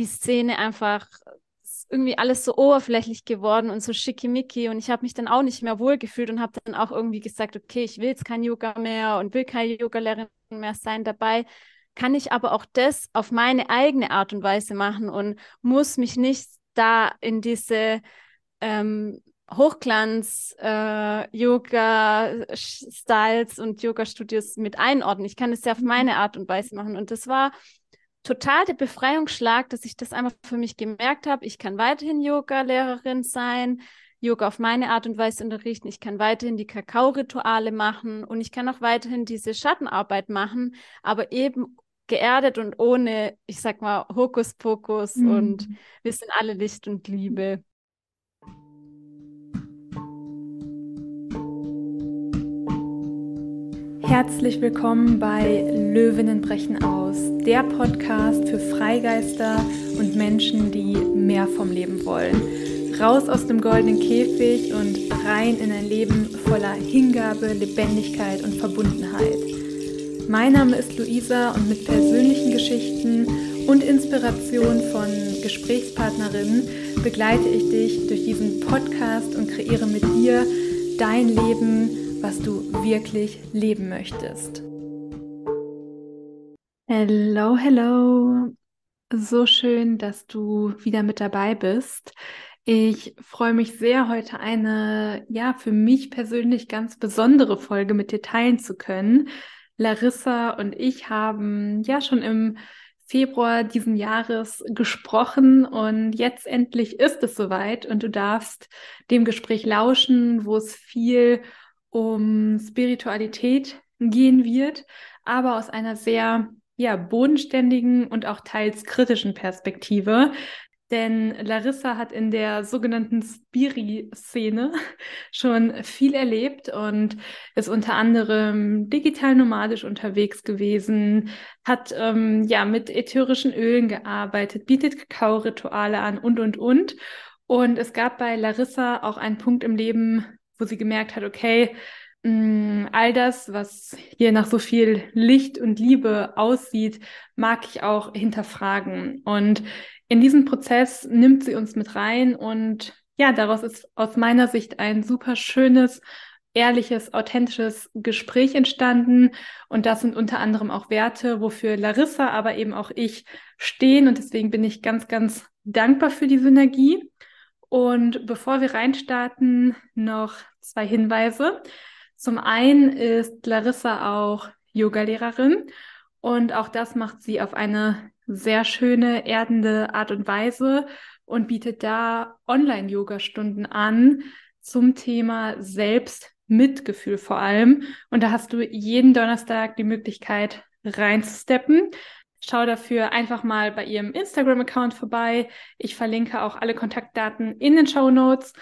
die Szene einfach irgendwie alles so oberflächlich geworden und so schickimicki und ich habe mich dann auch nicht mehr wohlgefühlt und habe dann auch irgendwie gesagt, okay, ich will jetzt kein Yoga mehr und will keine Yogalehrerin mehr sein dabei. Kann ich aber auch das auf meine eigene Art und Weise machen und muss mich nicht da in diese ähm, Hochglanz-Yoga-Styles äh, und Yoga-Studios mit einordnen. Ich kann es ja auf meine Art und Weise machen. Und das war total der Befreiungsschlag, dass ich das einfach für mich gemerkt habe. Ich kann weiterhin Yoga-Lehrerin sein, Yoga auf meine Art und Weise unterrichten. Ich kann weiterhin die Kakao-Rituale machen und ich kann auch weiterhin diese Schattenarbeit machen, aber eben geerdet und ohne, ich sag mal, Hokuspokus mhm. und wir sind alle Licht und Liebe. Herzlich willkommen bei Löwinnen brechen aus, der Podcast für Freigeister und Menschen, die mehr vom Leben wollen. Raus aus dem goldenen Käfig und rein in ein Leben voller Hingabe, Lebendigkeit und Verbundenheit. Mein Name ist Luisa und mit persönlichen Geschichten und Inspiration von Gesprächspartnerinnen begleite ich dich durch diesen Podcast und kreiere mit dir dein Leben was du wirklich leben möchtest. Hello, hello. So schön, dass du wieder mit dabei bist. Ich freue mich sehr, heute eine, ja, für mich persönlich ganz besondere Folge mit dir teilen zu können. Larissa und ich haben ja schon im Februar diesen Jahres gesprochen und jetzt endlich ist es soweit und du darfst dem Gespräch lauschen, wo es viel um Spiritualität gehen wird, aber aus einer sehr ja, bodenständigen und auch teils kritischen Perspektive. Denn Larissa hat in der sogenannten Spiri-Szene schon viel erlebt und ist unter anderem digital nomadisch unterwegs gewesen, hat ähm, ja mit ätherischen Ölen gearbeitet, bietet Kakao-Rituale an und, und, und. Und es gab bei Larissa auch einen Punkt im Leben, wo sie gemerkt hat, okay, mm, all das, was hier nach so viel Licht und Liebe aussieht, mag ich auch hinterfragen. Und in diesen Prozess nimmt sie uns mit rein und ja, daraus ist aus meiner Sicht ein super schönes, ehrliches, authentisches Gespräch entstanden. Und das sind unter anderem auch Werte, wofür Larissa, aber eben auch ich stehen. Und deswegen bin ich ganz, ganz dankbar für die Synergie. Und bevor wir reinstarten, noch zwei Hinweise. Zum einen ist Larissa auch Yogalehrerin und auch das macht sie auf eine sehr schöne, erdende Art und Weise und bietet da Online-Yoga-Stunden an zum Thema Selbstmitgefühl vor allem. Und da hast du jeden Donnerstag die Möglichkeit reinzusteppen. Schau dafür einfach mal bei ihrem Instagram-Account vorbei. Ich verlinke auch alle Kontaktdaten in den Show Notes.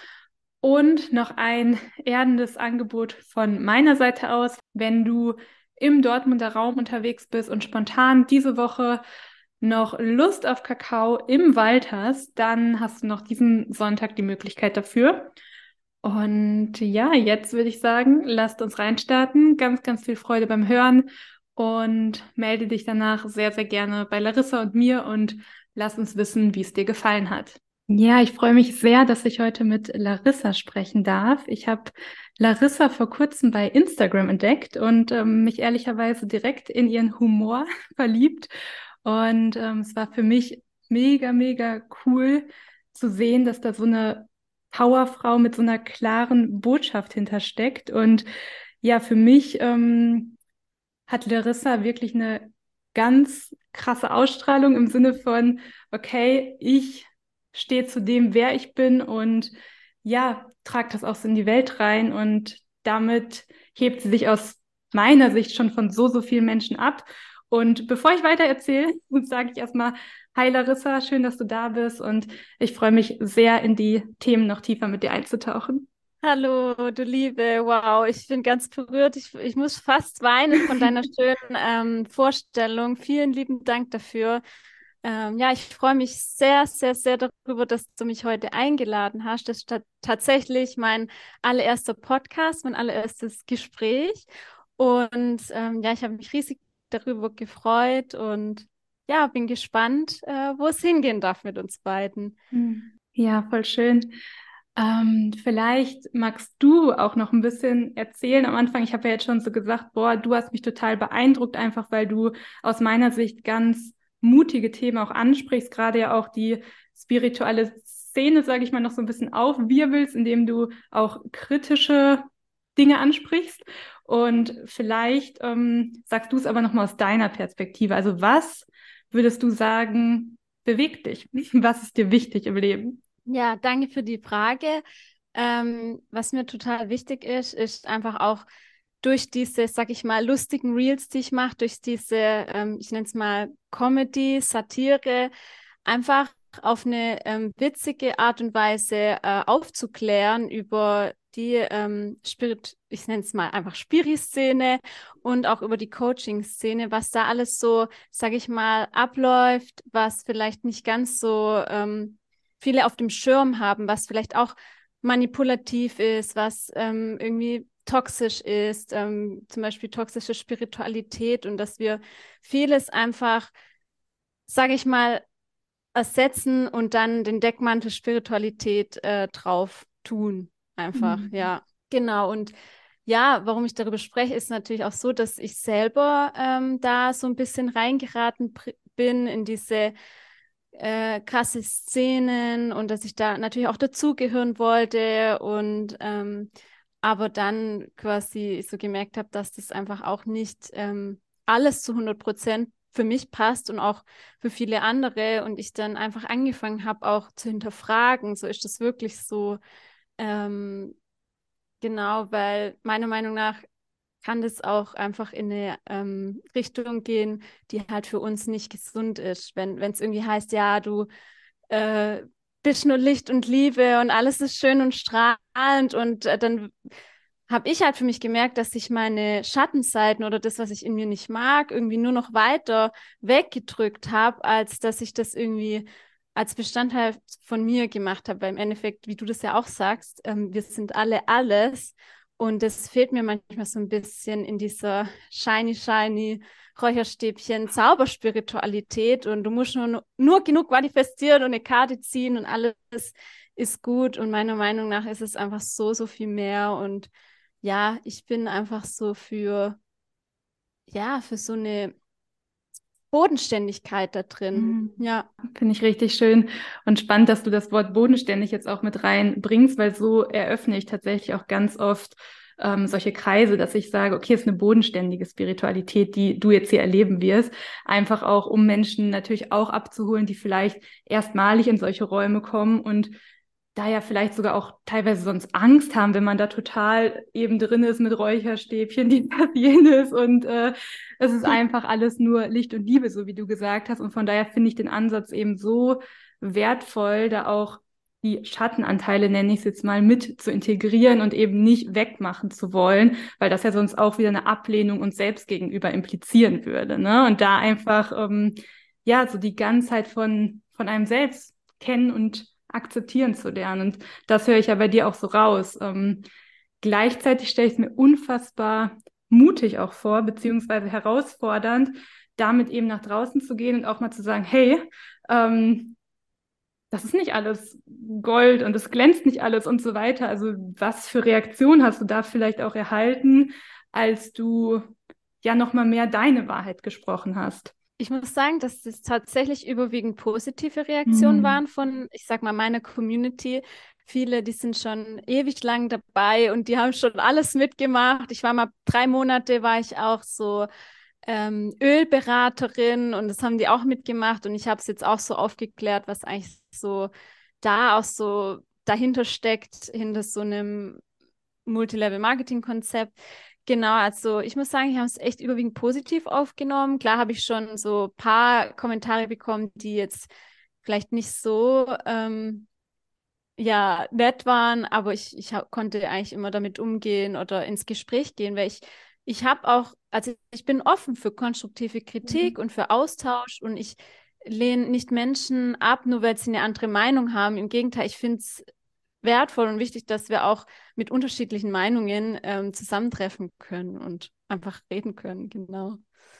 Und noch ein erdendes Angebot von meiner Seite aus. Wenn du im Dortmunder Raum unterwegs bist und spontan diese Woche noch Lust auf Kakao im Wald hast, dann hast du noch diesen Sonntag die Möglichkeit dafür. Und ja, jetzt würde ich sagen, lasst uns reinstarten. Ganz, ganz viel Freude beim Hören und melde dich danach sehr, sehr gerne bei Larissa und mir und lass uns wissen, wie es dir gefallen hat. Ja, ich freue mich sehr, dass ich heute mit Larissa sprechen darf. Ich habe Larissa vor kurzem bei Instagram entdeckt und ähm, mich ehrlicherweise direkt in ihren Humor verliebt. Und ähm, es war für mich mega, mega cool zu sehen, dass da so eine Powerfrau mit so einer klaren Botschaft hintersteckt. Und ja, für mich ähm, hat Larissa wirklich eine ganz krasse Ausstrahlung im Sinne von, okay, ich stehe zu dem, wer ich bin und ja, trage das auch so in die Welt rein und damit hebt sie sich aus meiner Sicht schon von so, so vielen Menschen ab. Und bevor ich weiter erzähle, sage ich erstmal, hi Larissa, schön, dass du da bist und ich freue mich sehr, in die Themen noch tiefer mit dir einzutauchen. Hallo, du Liebe, wow, ich bin ganz berührt. Ich, ich muss fast weinen von deiner schönen ähm, Vorstellung. Vielen lieben Dank dafür. Ähm, ja, ich freue mich sehr, sehr, sehr darüber, dass du mich heute eingeladen hast. Das ist tatsächlich mein allererster Podcast, mein allererstes Gespräch. Und ähm, ja, ich habe mich riesig darüber gefreut und ja, bin gespannt, äh, wo es hingehen darf mit uns beiden. Hm. Ja, voll schön. Ähm, vielleicht magst du auch noch ein bisschen erzählen am Anfang. Ich habe ja jetzt schon so gesagt, boah, du hast mich total beeindruckt, einfach weil du aus meiner Sicht ganz mutige Themen auch ansprichst, gerade ja auch die spirituelle Szene, sage ich mal, noch so ein bisschen aufwirbelst, indem du auch kritische Dinge ansprichst. Und vielleicht ähm, sagst du es aber nochmal aus deiner Perspektive. Also was würdest du sagen, bewegt dich? Was ist dir wichtig im Leben? Ja, danke für die Frage. Ähm, was mir total wichtig ist, ist einfach auch durch diese, sag ich mal, lustigen Reels, die ich mache, durch diese, ähm, ich nenne es mal Comedy, Satire, einfach auf eine ähm, witzige Art und Weise äh, aufzuklären über die ähm, Spirit, ich nenne es mal einfach Spiri-Szene und auch über die Coaching-Szene, was da alles so, sage ich mal, abläuft, was vielleicht nicht ganz so ähm, viele auf dem Schirm haben, was vielleicht auch manipulativ ist, was ähm, irgendwie toxisch ist, ähm, zum Beispiel toxische Spiritualität und dass wir vieles einfach, sage ich mal, ersetzen und dann den Deckmantel Spiritualität äh, drauf tun. Einfach, mhm. ja. Genau. Und ja, warum ich darüber spreche, ist natürlich auch so, dass ich selber ähm, da so ein bisschen reingeraten bin in diese äh, krasse Szenen und dass ich da natürlich auch dazugehören wollte und ähm, aber dann quasi so gemerkt habe, dass das einfach auch nicht ähm, alles zu 100 Prozent für mich passt und auch für viele andere und ich dann einfach angefangen habe auch zu hinterfragen, so ist das wirklich so? Ähm, genau, weil meiner Meinung nach kann das auch einfach in eine ähm, Richtung gehen, die halt für uns nicht gesund ist. Wenn es irgendwie heißt, ja, du äh, bist nur Licht und Liebe und alles ist schön und strahlend und äh, dann habe ich halt für mich gemerkt, dass ich meine Schattenseiten oder das, was ich in mir nicht mag, irgendwie nur noch weiter weggedrückt habe, als dass ich das irgendwie als Bestandteil von mir gemacht habe. Weil im Endeffekt, wie du das ja auch sagst, ähm, wir sind alle alles. Und das fehlt mir manchmal so ein bisschen in dieser shiny, shiny Räucherstäbchen Zauberspiritualität. Und du musst nur, nur genug manifestieren und eine Karte ziehen und alles ist gut. Und meiner Meinung nach ist es einfach so, so viel mehr. Und ja, ich bin einfach so für, ja, für so eine Bodenständigkeit da drin. Mhm. Ja. Finde ich richtig schön und spannend, dass du das Wort bodenständig jetzt auch mit reinbringst, weil so eröffne ich tatsächlich auch ganz oft ähm, solche Kreise, dass ich sage, okay, es ist eine bodenständige Spiritualität, die du jetzt hier erleben wirst. Einfach auch, um Menschen natürlich auch abzuholen, die vielleicht erstmalig in solche Räume kommen und da ja vielleicht sogar auch teilweise sonst Angst haben, wenn man da total eben drin ist mit Räucherstäbchen, die das jenes und äh, es ist einfach alles nur Licht und Liebe, so wie du gesagt hast. Und von daher finde ich den Ansatz eben so wertvoll, da auch die Schattenanteile, nenne ich es jetzt mal, mit zu integrieren und eben nicht wegmachen zu wollen, weil das ja sonst auch wieder eine Ablehnung uns selbst gegenüber implizieren würde. Ne? Und da einfach, ähm, ja, so die Ganzheit von, von einem selbst kennen und akzeptieren zu lernen. Und das höre ich ja bei dir auch so raus. Ähm, gleichzeitig stelle ich es mir unfassbar mutig auch vor, beziehungsweise herausfordernd, damit eben nach draußen zu gehen und auch mal zu sagen, hey, ähm, das ist nicht alles Gold und es glänzt nicht alles und so weiter. Also was für Reaktionen hast du da vielleicht auch erhalten, als du ja nochmal mehr deine Wahrheit gesprochen hast? Ich muss sagen, dass es tatsächlich überwiegend positive Reaktionen mhm. waren von, ich sag mal, meiner Community. Viele, die sind schon ewig lang dabei und die haben schon alles mitgemacht. Ich war mal drei Monate, war ich auch so ähm, Ölberaterin und das haben die auch mitgemacht und ich habe es jetzt auch so aufgeklärt, was eigentlich so da auch so dahinter steckt, hinter so einem Multilevel-Marketing-Konzept. Genau, also ich muss sagen, ich habe es echt überwiegend positiv aufgenommen. Klar habe ich schon so ein paar Kommentare bekommen, die jetzt vielleicht nicht so ähm, ja, nett waren, aber ich, ich konnte eigentlich immer damit umgehen oder ins Gespräch gehen, weil ich, ich habe auch, also ich bin offen für konstruktive Kritik mhm. und für Austausch und ich lehne nicht Menschen ab, nur weil sie eine andere Meinung haben. Im Gegenteil, ich finde es wertvoll und wichtig, dass wir auch mit unterschiedlichen Meinungen ähm, zusammentreffen können und einfach reden können, genau.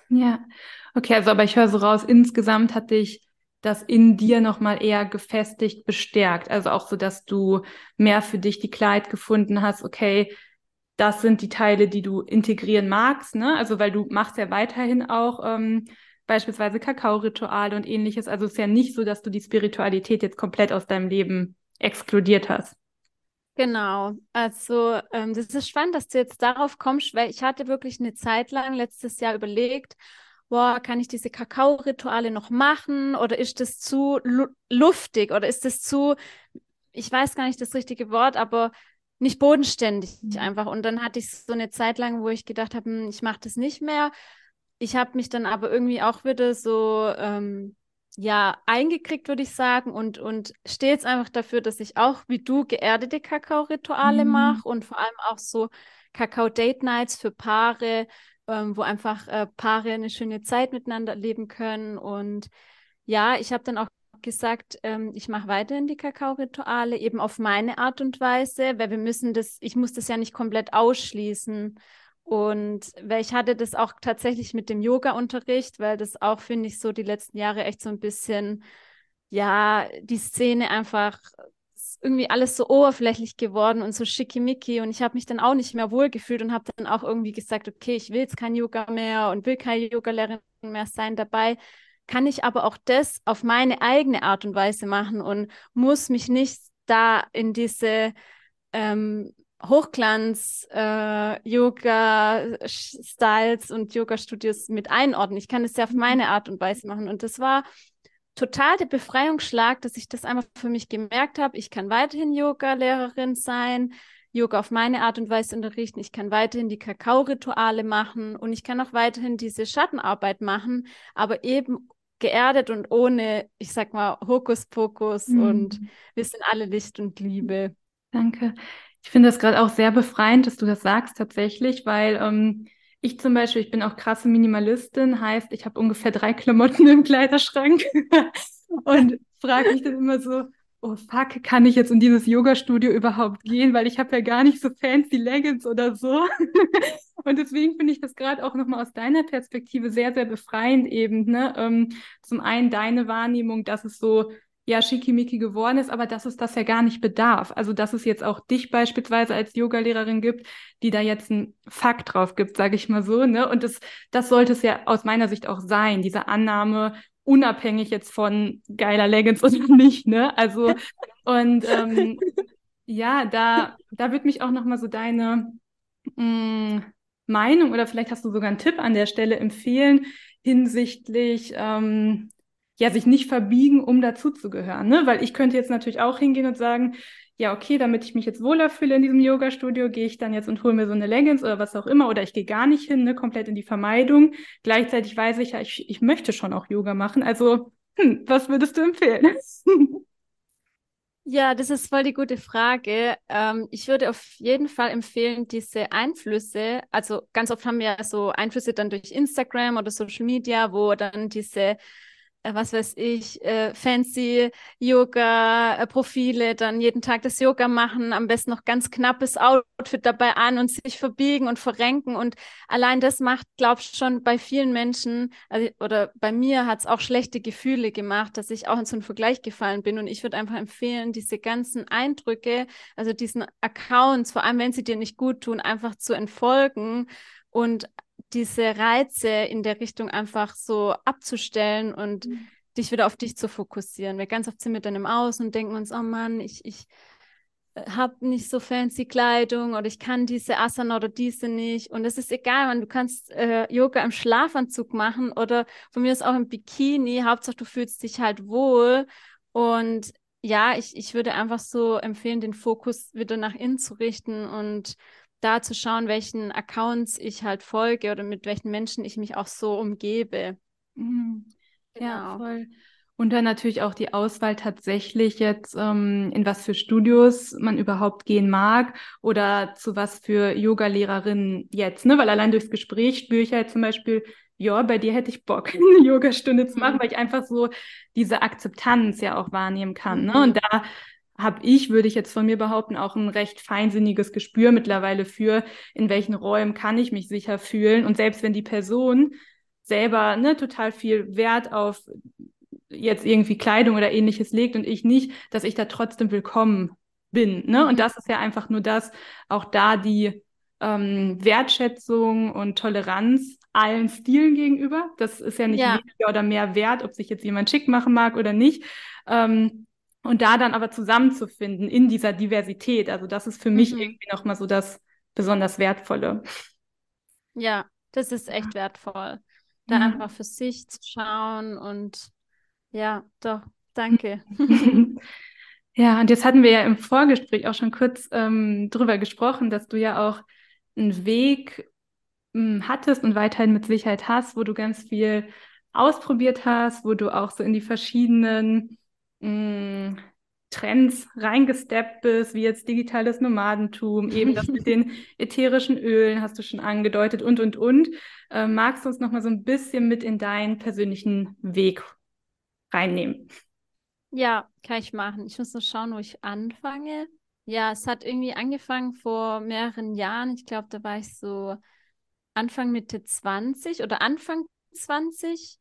Ja, okay, also aber ich höre so raus, insgesamt hat dich das in dir nochmal eher gefestigt, bestärkt. Also auch so, dass du mehr für dich die Klarheit gefunden hast, okay, das sind die Teile, die du integrieren magst, ne? Also weil du machst ja weiterhin auch ähm, beispielsweise Kakao-Rituale und ähnliches. Also es ist ja nicht so, dass du die Spiritualität jetzt komplett aus deinem Leben exkludiert hast. Genau, also ähm, das ist spannend, dass du jetzt darauf kommst, weil ich hatte wirklich eine Zeit lang letztes Jahr überlegt, boah, kann ich diese Kakao-Rituale noch machen oder ist das zu luftig oder ist das zu, ich weiß gar nicht das richtige Wort, aber nicht bodenständig mhm. einfach. Und dann hatte ich so eine Zeit lang, wo ich gedacht habe, hm, ich mache das nicht mehr. Ich habe mich dann aber irgendwie auch wieder so ähm, ja eingekriegt, würde ich sagen, und, und stehe jetzt einfach dafür, dass ich auch wie du geerdete Kakao-Rituale mhm. mache und vor allem auch so Kakao-Date-Nights für Paare, ähm, wo einfach äh, Paare eine schöne Zeit miteinander leben können. Und ja, ich habe dann auch gesagt, ähm, ich mache weiterhin die Kakao-Rituale, eben auf meine Art und Weise, weil wir müssen das, ich muss das ja nicht komplett ausschließen. Und weil ich hatte das auch tatsächlich mit dem Yoga-Unterricht, weil das auch, finde ich, so die letzten Jahre echt so ein bisschen, ja, die Szene einfach irgendwie alles so oberflächlich geworden und so schickimicki. Und ich habe mich dann auch nicht mehr wohlgefühlt und habe dann auch irgendwie gesagt, okay, ich will jetzt kein Yoga mehr und will keine Yogalehrerin mehr sein. Dabei, kann ich aber auch das auf meine eigene Art und Weise machen und muss mich nicht da in diese ähm, Hochglanz-Yoga-Styles äh, und Yoga-Studios mit einordnen. Ich kann es ja auf mhm. meine Art und Weise machen. Und das war total der Befreiungsschlag, dass ich das einfach für mich gemerkt habe. Ich kann weiterhin Yoga-Lehrerin sein, Yoga auf meine Art und Weise unterrichten. Ich kann weiterhin die Kakao-Rituale machen und ich kann auch weiterhin diese Schattenarbeit machen, aber eben geerdet und ohne, ich sag mal, Hokuspokus mhm. und wir sind alle Licht und Liebe. Danke. Ich finde das gerade auch sehr befreiend, dass du das sagst tatsächlich, weil ähm, ich zum Beispiel, ich bin auch krasse Minimalistin, heißt, ich habe ungefähr drei Klamotten im Kleiderschrank und frage mich dann immer so, oh fuck, kann ich jetzt in dieses Yoga-Studio überhaupt gehen, weil ich habe ja gar nicht so fancy Leggings oder so. und deswegen finde ich das gerade auch nochmal aus deiner Perspektive sehr, sehr befreiend eben. Ne? Ähm, zum einen deine Wahrnehmung, dass es so ja schickimicki geworden ist, aber dass es das ja gar nicht bedarf. Also dass es jetzt auch dich beispielsweise als Yogalehrerin gibt, die da jetzt einen Fakt drauf gibt, sage ich mal so. Ne? Und das, das sollte es ja aus meiner Sicht auch sein, diese Annahme, unabhängig jetzt von geiler Leggings oder nicht, ne? Also und ähm, ja, da, da würde mich auch nochmal so deine mh, mm, Meinung oder vielleicht hast du sogar einen Tipp an der Stelle empfehlen hinsichtlich ähm, ja, sich nicht verbiegen, um dazuzugehören. Ne? Weil ich könnte jetzt natürlich auch hingehen und sagen, ja, okay, damit ich mich jetzt wohler fühle in diesem Yoga-Studio, gehe ich dann jetzt und hole mir so eine Leggings oder was auch immer, oder ich gehe gar nicht hin, ne, komplett in die Vermeidung. Gleichzeitig weiß ich ja, ich, ich möchte schon auch Yoga machen. Also, hm, was würdest du empfehlen? Ja, das ist voll die gute Frage. Ähm, ich würde auf jeden Fall empfehlen, diese Einflüsse, also ganz oft haben wir so Einflüsse dann durch Instagram oder Social Media, wo dann diese was weiß ich, äh, fancy Yoga-Profile, dann jeden Tag das Yoga machen, am besten noch ganz knappes Outfit dabei an und sich verbiegen und verrenken. Und allein das macht, glaube ich, schon bei vielen Menschen, also, oder bei mir hat es auch schlechte Gefühle gemacht, dass ich auch in so einen Vergleich gefallen bin. Und ich würde einfach empfehlen, diese ganzen Eindrücke, also diesen Accounts, vor allem wenn sie dir nicht gut tun, einfach zu entfolgen und diese Reize in der Richtung einfach so abzustellen und mhm. dich wieder auf dich zu fokussieren. Wir ganz oft sind wir dann im Außen und denken uns, oh Mann, ich, ich äh, habe nicht so fancy Kleidung oder ich kann diese Asana oder diese nicht. Und es ist egal, man, du kannst äh, Yoga im Schlafanzug machen oder von mir ist auch im Bikini. Hauptsache, du fühlst dich halt wohl. Und ja, ich, ich würde einfach so empfehlen, den Fokus wieder nach innen zu richten und da zu schauen, welchen Accounts ich halt folge oder mit welchen Menschen ich mich auch so umgebe. Mhm. Genau. Ja, voll. Und dann natürlich auch die Auswahl tatsächlich jetzt, ähm, in was für Studios man überhaupt gehen mag oder zu was für Yoga-Lehrerinnen jetzt, ne? Weil allein durchs Gespräch spüre ich halt zum Beispiel, ja, bei dir hätte ich Bock, eine Yogastunde zu machen, mhm. weil ich einfach so diese Akzeptanz ja auch wahrnehmen kann. Ne? Und da habe ich, würde ich jetzt von mir behaupten, auch ein recht feinsinniges Gespür mittlerweile für, in welchen Räumen kann ich mich sicher fühlen. Und selbst wenn die Person selber ne, total viel Wert auf jetzt irgendwie Kleidung oder ähnliches legt und ich nicht, dass ich da trotzdem willkommen bin. Ne? Und mhm. das ist ja einfach nur das, auch da die ähm, Wertschätzung und Toleranz allen Stilen gegenüber. Das ist ja nicht ja. weniger oder mehr wert, ob sich jetzt jemand schick machen mag oder nicht. Ähm, und da dann aber zusammenzufinden in dieser Diversität. Also das ist für mhm. mich irgendwie nochmal so das besonders Wertvolle. Ja, das ist echt wertvoll. Da mhm. einfach für sich zu schauen und ja, doch, danke. Ja, und jetzt hatten wir ja im Vorgespräch auch schon kurz ähm, drüber gesprochen, dass du ja auch einen Weg hm, hattest und weiterhin mit Sicherheit hast, wo du ganz viel ausprobiert hast, wo du auch so in die verschiedenen mh, hm, Trends reingesteppt bist, wie jetzt digitales Nomadentum, eben das mit den ätherischen Ölen hast du schon angedeutet und, und, und. Äh, magst du uns noch mal so ein bisschen mit in deinen persönlichen Weg reinnehmen? Ja, kann ich machen. Ich muss nur schauen, wo ich anfange. Ja, es hat irgendwie angefangen vor mehreren Jahren. Ich glaube, da war ich so Anfang Mitte 20 oder Anfang 20,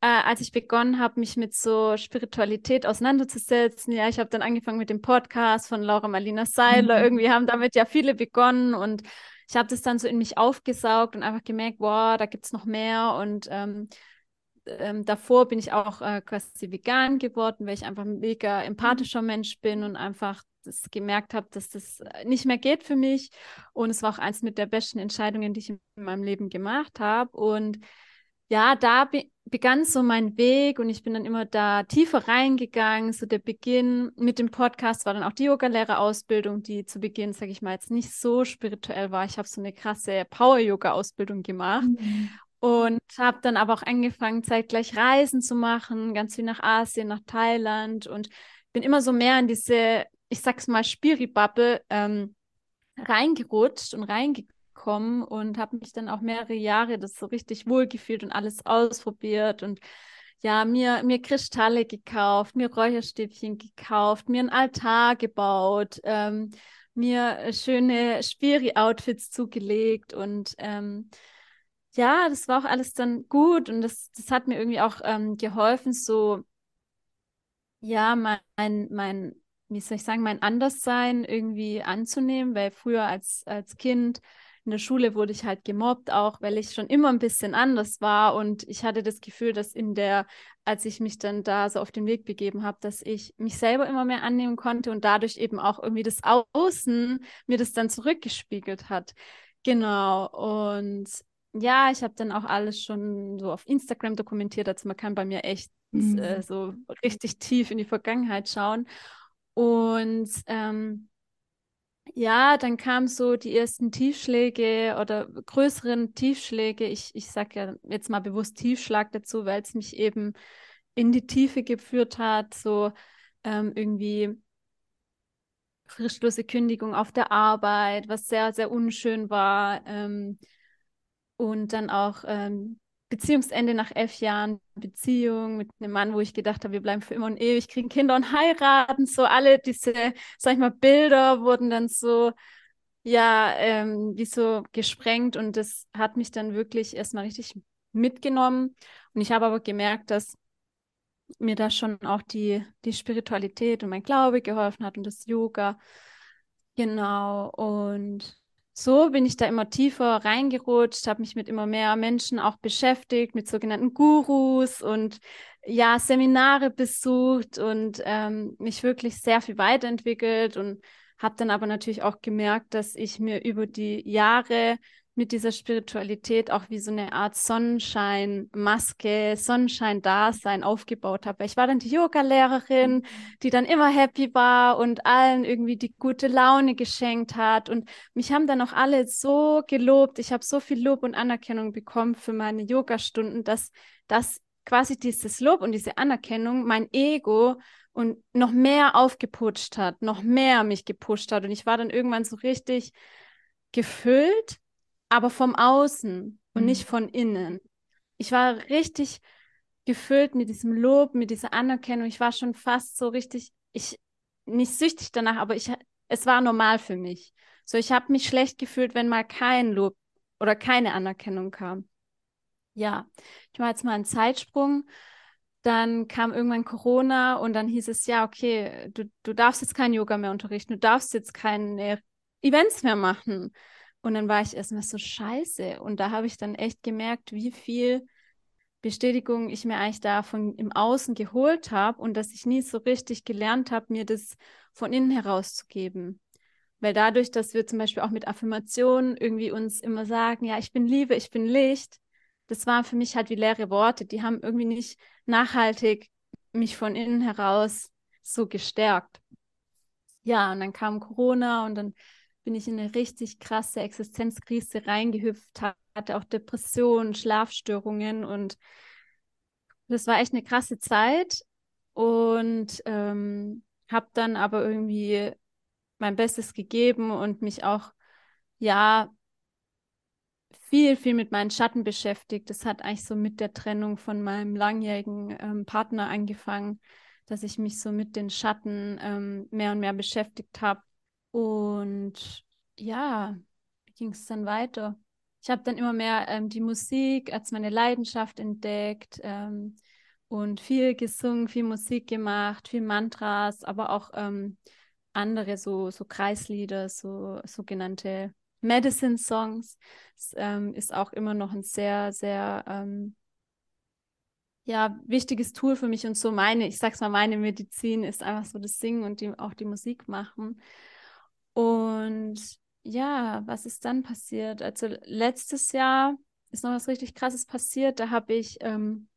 äh, als ich begonnen habe, mich mit so Spiritualität auseinanderzusetzen. Ja, ich habe dann angefangen mit dem Podcast von Laura Marlina Seiler. Mhm. Irgendwie haben damit ja viele begonnen und ich habe das dann so in mich aufgesaugt und einfach gemerkt, wow, da gibt es noch mehr und ähm, ähm, davor bin ich auch äh, quasi vegan geworden, weil ich einfach ein mega empathischer Mensch bin und einfach das gemerkt habe, dass das äh, nicht mehr geht für mich. Und es war auch eins mit der besten Entscheidungen, die ich in meinem Leben gemacht habe. Und ja, da be begann so mein Weg und ich bin dann immer da tiefer reingegangen. So der Beginn mit dem Podcast war dann auch die Yogalehrerausbildung, die zu Beginn, sage ich mal, jetzt nicht so spirituell war. Ich habe so eine krasse Power-Yoga-Ausbildung gemacht. Mhm. Und habe dann aber auch angefangen, zeitgleich Reisen zu machen, ganz viel nach Asien, nach Thailand und bin immer so mehr in diese, ich sag's mal, Spiri-Bubble ähm, reingerutscht und reingekommen und habe mich dann auch mehrere Jahre das so richtig wohlgefühlt und alles ausprobiert und ja, mir, mir Kristalle gekauft, mir Räucherstäbchen gekauft, mir einen Altar gebaut, ähm, mir schöne Spiri-Outfits zugelegt und ähm, ja, das war auch alles dann gut und das, das hat mir irgendwie auch ähm, geholfen, so, ja, mein, mein, wie soll ich sagen, mein Anderssein irgendwie anzunehmen, weil früher als, als Kind in der Schule wurde ich halt gemobbt, auch weil ich schon immer ein bisschen anders war und ich hatte das Gefühl, dass in der, als ich mich dann da so auf den Weg begeben habe, dass ich mich selber immer mehr annehmen konnte und dadurch eben auch irgendwie das Außen mir das dann zurückgespiegelt hat. Genau. Und ja, ich habe dann auch alles schon so auf Instagram dokumentiert. Also man kann bei mir echt mhm. äh, so richtig tief in die Vergangenheit schauen. Und ähm, ja, dann kamen so die ersten Tiefschläge oder größeren Tiefschläge. Ich, ich sage ja jetzt mal bewusst Tiefschlag dazu, weil es mich eben in die Tiefe geführt hat. So ähm, irgendwie frischlose Kündigung auf der Arbeit, was sehr, sehr unschön war. Ähm, und dann auch ähm, Beziehungsende nach elf Jahren Beziehung mit einem Mann, wo ich gedacht habe, wir bleiben für immer und ewig, kriegen Kinder und heiraten. So alle diese, sag ich mal, Bilder wurden dann so, ja, ähm, wie so gesprengt und das hat mich dann wirklich erstmal richtig mitgenommen. Und ich habe aber gemerkt, dass mir da schon auch die, die Spiritualität und mein Glaube geholfen hat und das Yoga. Genau. Und so bin ich da immer tiefer reingerutscht, habe mich mit immer mehr Menschen auch beschäftigt, mit sogenannten Gurus und ja, Seminare besucht und ähm, mich wirklich sehr viel weiterentwickelt und habe dann aber natürlich auch gemerkt, dass ich mir über die Jahre mit dieser Spiritualität auch wie so eine Art Sonnenschein-Maske, Sonnenschein-Dasein aufgebaut habe. Ich war dann die Yoga-Lehrerin, mhm. die dann immer happy war und allen irgendwie die gute Laune geschenkt hat. Und mich haben dann auch alle so gelobt. Ich habe so viel Lob und Anerkennung bekommen für meine Yoga-Stunden, dass das quasi dieses Lob und diese Anerkennung mein Ego und noch mehr aufgeputscht hat, noch mehr mich gepusht hat. Und ich war dann irgendwann so richtig gefüllt aber vom Außen und mhm. nicht von innen. Ich war richtig gefüllt mit diesem Lob, mit dieser Anerkennung. Ich war schon fast so richtig, ich nicht süchtig danach, aber ich, es war normal für mich. So, ich habe mich schlecht gefühlt, wenn mal kein Lob oder keine Anerkennung kam. ja, ich mache jetzt mal einen Zeitsprung. Dann kam irgendwann Corona und dann hieß es, ja, okay, du, du darfst jetzt kein Yoga mehr unterrichten, du darfst jetzt keine Events mehr machen. Und dann war ich erstmal so scheiße. Und da habe ich dann echt gemerkt, wie viel Bestätigung ich mir eigentlich da von im Außen geholt habe und dass ich nie so richtig gelernt habe, mir das von innen herauszugeben. Weil dadurch, dass wir zum Beispiel auch mit Affirmationen irgendwie uns immer sagen, ja, ich bin Liebe, ich bin Licht, das waren für mich halt wie leere Worte. Die haben irgendwie nicht nachhaltig mich von innen heraus so gestärkt. Ja, und dann kam Corona und dann bin ich in eine richtig krasse Existenzkrise reingehüpft, hatte auch Depressionen, Schlafstörungen und das war echt eine krasse Zeit und ähm, habe dann aber irgendwie mein Bestes gegeben und mich auch ja viel, viel mit meinen Schatten beschäftigt. Das hat eigentlich so mit der Trennung von meinem langjährigen ähm, Partner angefangen, dass ich mich so mit den Schatten ähm, mehr und mehr beschäftigt habe. Und ja, wie ging es dann weiter? Ich habe dann immer mehr ähm, die Musik als meine Leidenschaft entdeckt ähm, und viel gesungen, viel Musik gemacht, viel Mantras, aber auch ähm, andere so, so Kreislieder, so sogenannte Medicine Songs. Das ähm, ist auch immer noch ein sehr, sehr ähm, ja, wichtiges Tool für mich und so meine, ich sag's mal, meine Medizin ist einfach so das Singen und die, auch die Musik machen. Und ja, was ist dann passiert? Also letztes Jahr ist noch was richtig Krasses passiert. Da habe ich, ähm,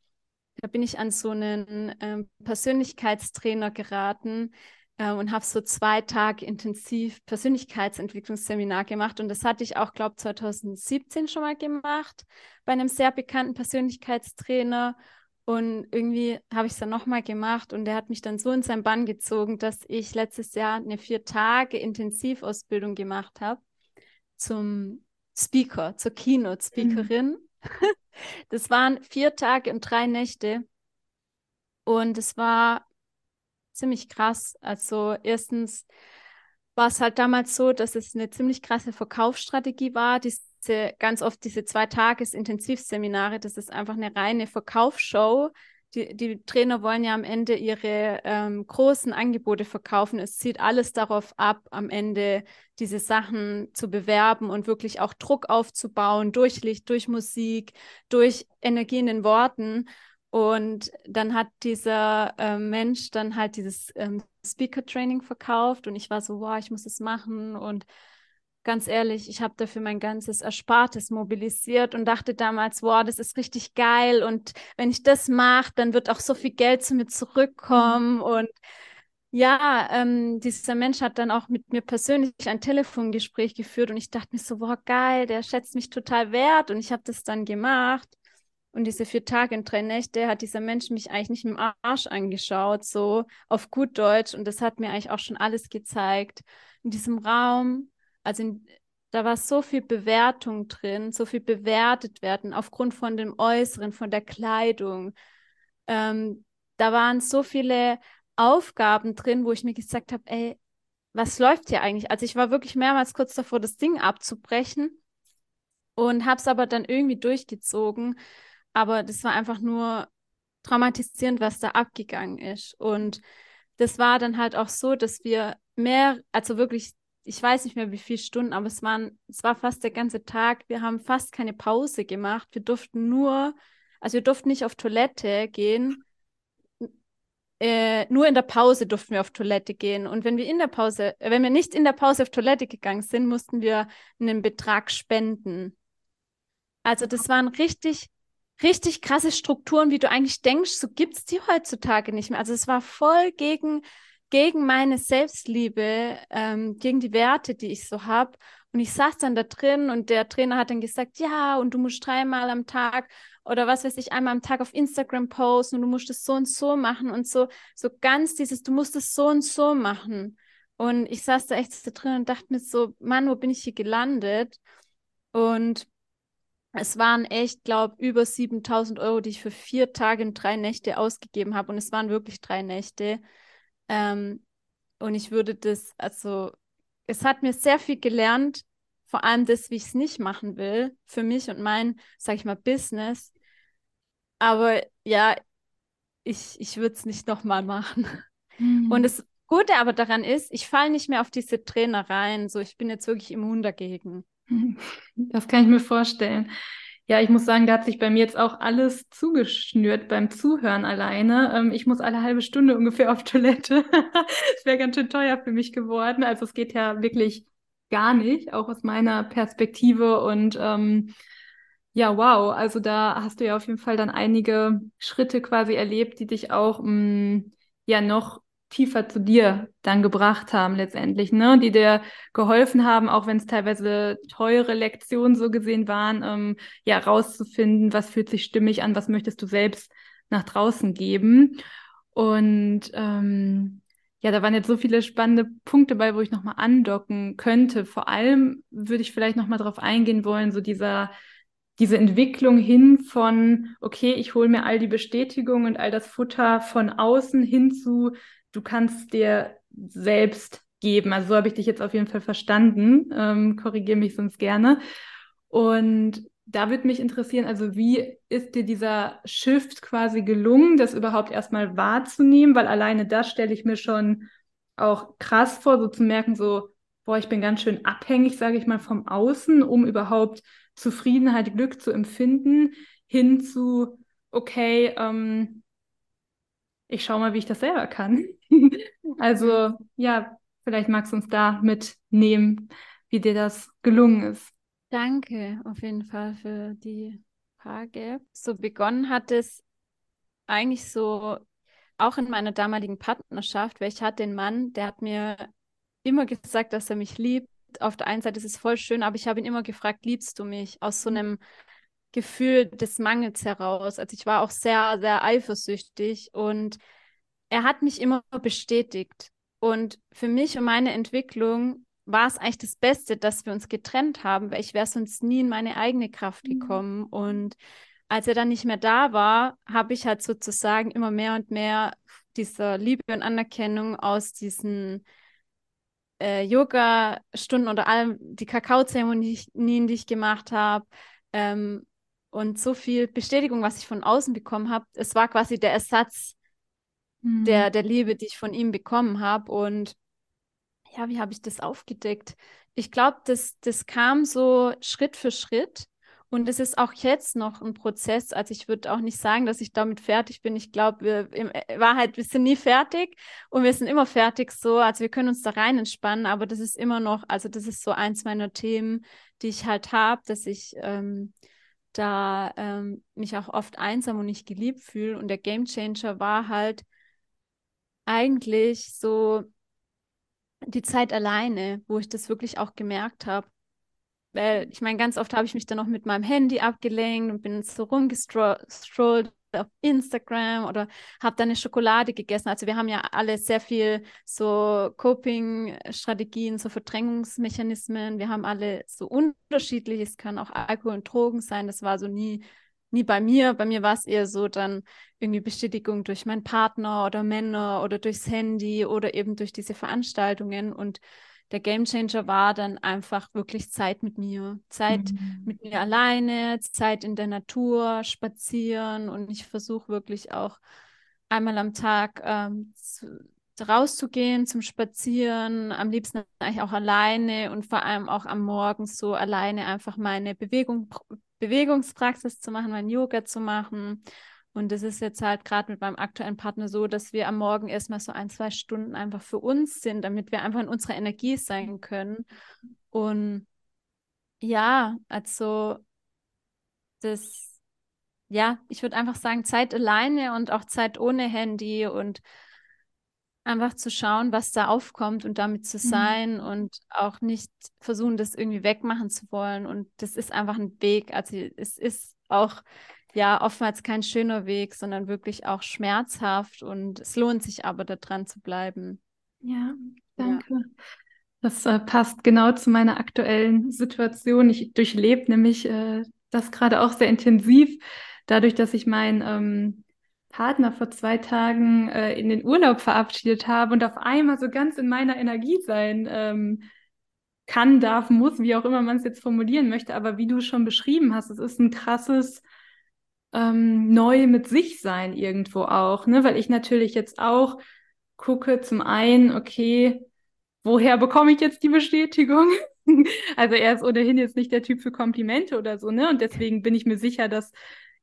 da bin ich an so einen ähm, Persönlichkeitstrainer geraten, äh, und habe so zwei Tage intensiv Persönlichkeitsentwicklungsseminar gemacht. Und das hatte ich auch, glaube ich, 2017 schon mal gemacht bei einem sehr bekannten Persönlichkeitstrainer. Und irgendwie habe ich es dann nochmal gemacht und der hat mich dann so in sein Bann gezogen, dass ich letztes Jahr eine vier Tage Intensivausbildung gemacht habe zum Speaker, zur Keynote-Speakerin. Mhm. Das waren vier Tage und drei Nächte. Und es war ziemlich krass. Also erstens war es halt damals so, dass es eine ziemlich krasse Verkaufsstrategie war. Diese, ganz oft diese zwei Tages Intensivseminare, das ist einfach eine reine Verkaufsshow. Die, die Trainer wollen ja am Ende ihre ähm, großen Angebote verkaufen. Es zieht alles darauf ab, am Ende diese Sachen zu bewerben und wirklich auch Druck aufzubauen durch Licht, durch Musik, durch Energie in den Worten. Und dann hat dieser äh, Mensch dann halt dieses ähm, Speaker-Training verkauft und ich war so, wow, ich muss es machen. Und ganz ehrlich, ich habe dafür mein ganzes Erspartes mobilisiert und dachte damals, wow, das ist richtig geil. Und wenn ich das mache, dann wird auch so viel Geld zu mir zurückkommen. Mhm. Und ja, ähm, dieser Mensch hat dann auch mit mir persönlich ein Telefongespräch geführt und ich dachte mir so, wow, geil, der schätzt mich total wert und ich habe das dann gemacht. Und diese vier Tage und drei Nächte hat dieser Mensch mich eigentlich nicht im Arsch angeschaut, so auf gut Deutsch. Und das hat mir eigentlich auch schon alles gezeigt. In diesem Raum, also in, da war so viel Bewertung drin, so viel bewertet werden aufgrund von dem Äußeren, von der Kleidung. Ähm, da waren so viele Aufgaben drin, wo ich mir gesagt habe, ey, was läuft hier eigentlich? Also ich war wirklich mehrmals kurz davor, das Ding abzubrechen und habe es aber dann irgendwie durchgezogen aber das war einfach nur traumatisierend, was da abgegangen ist. Und das war dann halt auch so, dass wir mehr, also wirklich, ich weiß nicht mehr wie viele Stunden, aber es waren, es war fast der ganze Tag. Wir haben fast keine Pause gemacht. Wir durften nur, also wir durften nicht auf Toilette gehen. Äh, nur in der Pause durften wir auf Toilette gehen. Und wenn wir in der Pause, äh, wenn wir nicht in der Pause auf Toilette gegangen sind, mussten wir einen Betrag spenden. Also das waren richtig richtig krasse Strukturen, wie du eigentlich denkst, so gibt es die heutzutage nicht mehr. Also es war voll gegen, gegen meine Selbstliebe, ähm, gegen die Werte, die ich so habe. Und ich saß dann da drin und der Trainer hat dann gesagt, ja, und du musst dreimal am Tag oder was weiß ich, einmal am Tag auf Instagram posten und du musst es so und so machen und so, so ganz dieses, du musst es so und so machen. Und ich saß da echt da drin und dachte mir so, Mann, wo bin ich hier gelandet? Und es waren echt, glaube ich, über 7000 Euro, die ich für vier Tage und drei Nächte ausgegeben habe. Und es waren wirklich drei Nächte. Ähm, und ich würde das, also, es hat mir sehr viel gelernt, vor allem das, wie ich es nicht machen will, für mich und mein, sag ich mal, Business. aber ja, ich, ich würde es nicht nochmal machen. Mhm. Und das Gute aber daran ist, ich falle nicht mehr auf diese Trainer rein. So, ich bin jetzt wirklich immun dagegen. Das kann ich mir vorstellen. Ja, ich muss sagen, da hat sich bei mir jetzt auch alles zugeschnürt beim Zuhören alleine. Ähm, ich muss alle halbe Stunde ungefähr auf Toilette. Das wäre ganz schön teuer für mich geworden. Also es geht ja wirklich gar nicht, auch aus meiner Perspektive. Und ähm, ja, wow, also da hast du ja auf jeden Fall dann einige Schritte quasi erlebt, die dich auch mh, mm, ja noch tiefer zu dir dann gebracht haben letztendlich, ne? Die dir geholfen haben, auch wenn es teilweise teure Lektionen so gesehen waren, ähm, ja, rauszufinden, was fühlt sich stimmig an, was möchtest du selbst nach draußen geben. Und ähm, ja, da waren jetzt so viele spannende Punkte bei, wo ich nochmal andocken könnte. Vor allem würde ich vielleicht nochmal drauf eingehen wollen, so dieser diese Entwicklung hin von, okay, ich hole mir all die Bestätigung und all das Futter von außen hin zu, du kannst dir selbst geben. Also so habe ich dich jetzt auf jeden Fall verstanden. Ähm, Korrigiere mich sonst gerne. Und da würde mich interessieren, also wie ist dir dieser Shift quasi gelungen, das überhaupt erstmal wahrzunehmen? Weil alleine das stelle ich mir schon auch krass vor, so zu merken, so, boah, ich bin ganz schön abhängig, sage ich mal, vom Außen, um überhaupt Zufriedenheit, Glück zu empfinden, hin zu, okay, ähm, ich schaue mal, wie ich das selber kann. also ja, vielleicht magst du uns da mitnehmen, wie dir das gelungen ist. Danke auf jeden Fall für die Frage. So begonnen hat es eigentlich so auch in meiner damaligen Partnerschaft, weil ich hatte den Mann, der hat mir immer gesagt, dass er mich liebt. Auf der einen Seite ist es voll schön, aber ich habe ihn immer gefragt, liebst du mich? Aus so einem Gefühl des Mangels heraus. Also ich war auch sehr, sehr eifersüchtig und er hat mich immer bestätigt. Und für mich und meine Entwicklung war es eigentlich das Beste, dass wir uns getrennt haben, weil ich wäre sonst nie in meine eigene Kraft mhm. gekommen. Mhm. Und als er dann nicht mehr da war, habe ich halt sozusagen immer mehr und mehr dieser Liebe und Anerkennung aus diesen äh, Yoga-Stunden oder allem die Kakaozeremonien, die ich gemacht habe, ähm, und so viel Bestätigung, was ich von außen bekommen habe, es war quasi der Ersatz mhm. der, der Liebe, die ich von ihm bekommen habe. Und ja, wie habe ich das aufgedeckt? Ich glaube, das, das kam so Schritt für Schritt. Und es ist auch jetzt noch ein Prozess. Also ich würde auch nicht sagen, dass ich damit fertig bin. Ich glaube, wir in Wahrheit, wir sind nie fertig und wir sind immer fertig so. Also wir können uns da rein entspannen, aber das ist immer noch, also das ist so eins meiner Themen, die ich halt habe, dass ich ähm, da ähm, mich auch oft einsam und nicht geliebt fühle. Und der Game Changer war halt eigentlich so die Zeit alleine, wo ich das wirklich auch gemerkt habe. Weil ich meine, ganz oft habe ich mich dann noch mit meinem Handy abgelenkt und bin so rumgestrollt auf Instagram oder habe dann eine Schokolade gegessen. Also wir haben ja alle sehr viel so Coping-Strategien, so Verdrängungsmechanismen. Wir haben alle so unterschiedlich. Es kann auch Alkohol und Drogen sein. Das war so nie, nie bei mir. Bei mir war es eher so dann irgendwie Bestätigung durch meinen Partner oder Männer oder durchs Handy oder eben durch diese Veranstaltungen und der Gamechanger war dann einfach wirklich Zeit mit mir. Zeit mhm. mit mir alleine, Zeit in der Natur, spazieren und ich versuche wirklich auch einmal am Tag ähm, zu, rauszugehen zum Spazieren, am liebsten eigentlich auch alleine und vor allem auch am Morgen so alleine einfach meine Bewegung, Bewegungspraxis zu machen, mein Yoga zu machen und das ist jetzt halt gerade mit meinem aktuellen Partner so, dass wir am Morgen erstmal so ein, zwei Stunden einfach für uns sind, damit wir einfach in unserer Energie sein können. Und ja, also das, ja, ich würde einfach sagen, Zeit alleine und auch Zeit ohne Handy und einfach zu schauen, was da aufkommt und damit zu mhm. sein mhm. und auch nicht versuchen, das irgendwie wegmachen zu wollen. Und das ist einfach ein Weg. Also es ist auch ja oftmals kein schöner Weg, sondern wirklich auch schmerzhaft und es lohnt sich aber, da dran zu bleiben. Ja, danke. Ja. Das äh, passt genau zu meiner aktuellen Situation. Ich durchlebe nämlich äh, das gerade auch sehr intensiv, dadurch, dass ich meinen ähm, Partner vor zwei Tagen äh, in den Urlaub verabschiedet habe und auf einmal so ganz in meiner Energie sein ähm, kann, darf, muss, wie auch immer man es jetzt formulieren möchte. Aber wie du schon beschrieben hast, es ist ein krasses ähm, neu mit sich sein irgendwo auch, ne? Weil ich natürlich jetzt auch gucke, zum einen, okay, woher bekomme ich jetzt die Bestätigung? also er ist ohnehin jetzt nicht der Typ für Komplimente oder so, ne? Und deswegen bin ich mir sicher, dass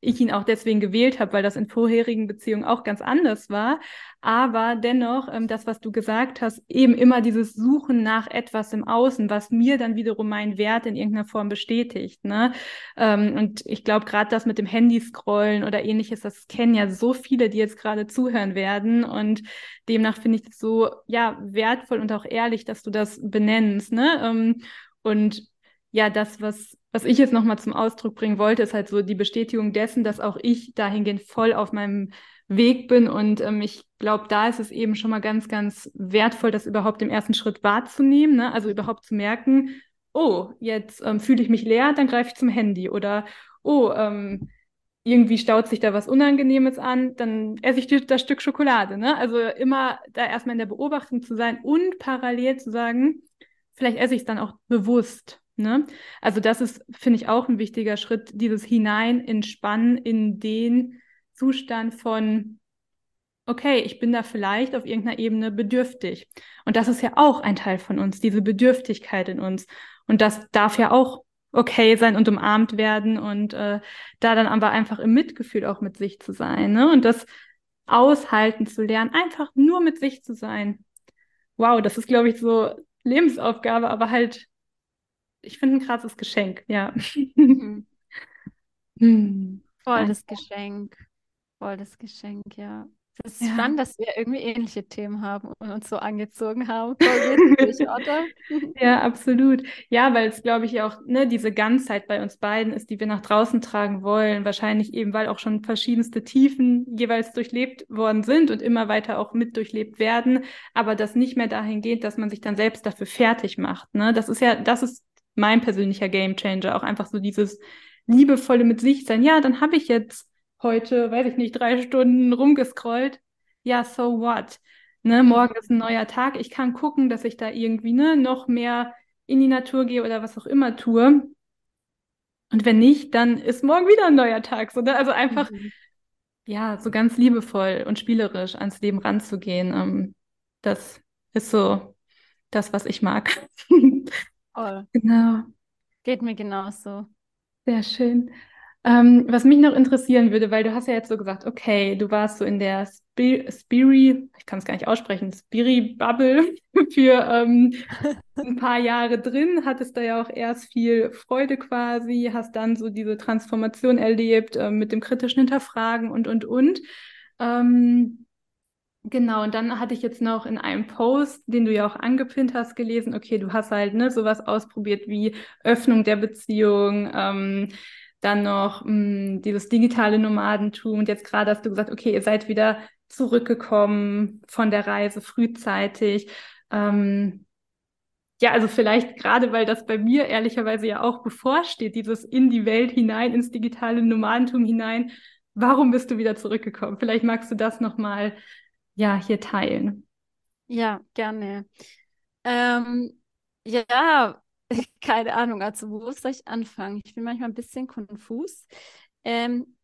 ich ihn auch deswegen gewählt habe, weil das in vorherigen Beziehungen auch ganz anders war. Aber dennoch, ähm, das, was du gesagt hast, eben immer dieses Suchen nach etwas im Außen, was mir dann wiederum meinen Wert in irgendeiner Form bestätigt. Ne? Ähm, und ich glaube, gerade das mit dem Handy scrollen oder ähnliches, das kennen ja so viele, die jetzt gerade zuhören werden. Und demnach finde ich es so ja wertvoll und auch ehrlich, dass du das benennst. Ne? Ähm, und ja, das, was, was ich jetzt nochmal zum Ausdruck bringen wollte, ist halt so die Bestätigung dessen, dass auch ich dahingehend voll auf meinem Weg bin. Und ähm, ich glaube, da ist es eben schon mal ganz, ganz wertvoll, das überhaupt im ersten Schritt wahrzunehmen. Ne? Also überhaupt zu merken, oh, jetzt ähm, fühle ich mich leer, dann greife ich zum Handy. Oder, oh, ähm, irgendwie staut sich da was Unangenehmes an, dann esse ich das Stück Schokolade. Ne? Also immer da erstmal in der Beobachtung zu sein und parallel zu sagen, vielleicht esse ich es dann auch bewusst. Ne? Also das ist, finde ich, auch ein wichtiger Schritt, dieses hinein entspannen in den Zustand von, okay, ich bin da vielleicht auf irgendeiner Ebene bedürftig. Und das ist ja auch ein Teil von uns, diese Bedürftigkeit in uns. Und das darf ja auch okay sein und umarmt werden und äh, da dann aber einfach im Mitgefühl auch mit sich zu sein. Ne? Und das aushalten zu lernen, einfach nur mit sich zu sein. Wow, das ist, glaube ich, so Lebensaufgabe, aber halt ich finde ein krasses Geschenk, ja. Mhm. hm. Voll das Geschenk. Voll das Geschenk, ja. Das ist ja. spannend, dass wir irgendwie ähnliche Themen haben und uns so angezogen haben. Ja, absolut. Ja, weil es, glaube ich, auch ne, diese Ganzheit bei uns beiden ist, die wir nach draußen tragen wollen. Wahrscheinlich eben, weil auch schon verschiedenste Tiefen jeweils durchlebt worden sind und immer weiter auch mit durchlebt werden. Aber das nicht mehr dahin geht, dass man sich dann selbst dafür fertig macht. Ne? Das ist ja, das ist mein persönlicher Gamechanger. Auch einfach so dieses liebevolle mit sich sein. Ja, dann habe ich jetzt heute, weiß ich nicht, drei Stunden rumgescrollt. Ja, so what? Ne, morgen ist ein neuer Tag. Ich kann gucken, dass ich da irgendwie ne, noch mehr in die Natur gehe oder was auch immer tue. Und wenn nicht, dann ist morgen wieder ein neuer Tag. So, ne? Also einfach, mhm. ja, so ganz liebevoll und spielerisch ans Leben ranzugehen. Ähm, das ist so das, was ich mag. Voll. Genau. Geht mir genauso. Sehr schön. Ähm, was mich noch interessieren würde, weil du hast ja jetzt so gesagt, okay, du warst so in der Spiri, Spiri ich kann es gar nicht aussprechen, Spiri-Bubble für ähm, ein paar Jahre drin, hattest da ja auch erst viel Freude quasi, hast dann so diese Transformation erlebt äh, mit dem kritischen Hinterfragen und, und, und. Ähm, Genau, und dann hatte ich jetzt noch in einem Post, den du ja auch angepinnt hast, gelesen, okay, du hast halt ne, sowas ausprobiert wie Öffnung der Beziehung, ähm, dann noch mh, hm, dieses digitale Nomadentum und jetzt gerade hast du gesagt, okay, ihr seid wieder zurückgekommen von der Reise frühzeitig. Ähm, ja, also vielleicht gerade, weil das bei mir ehrlicherweise ja auch bevorsteht, dieses in die Welt hinein, ins digitale Nomadentum hinein. Warum bist du wieder zurückgekommen? Vielleicht magst du das nochmal ja, hier teilen. Ja, gerne. Ähm, ja, keine Ahnung, also wo soll ich anfangen? Ich bin manchmal ein bisschen konfus. Ähm,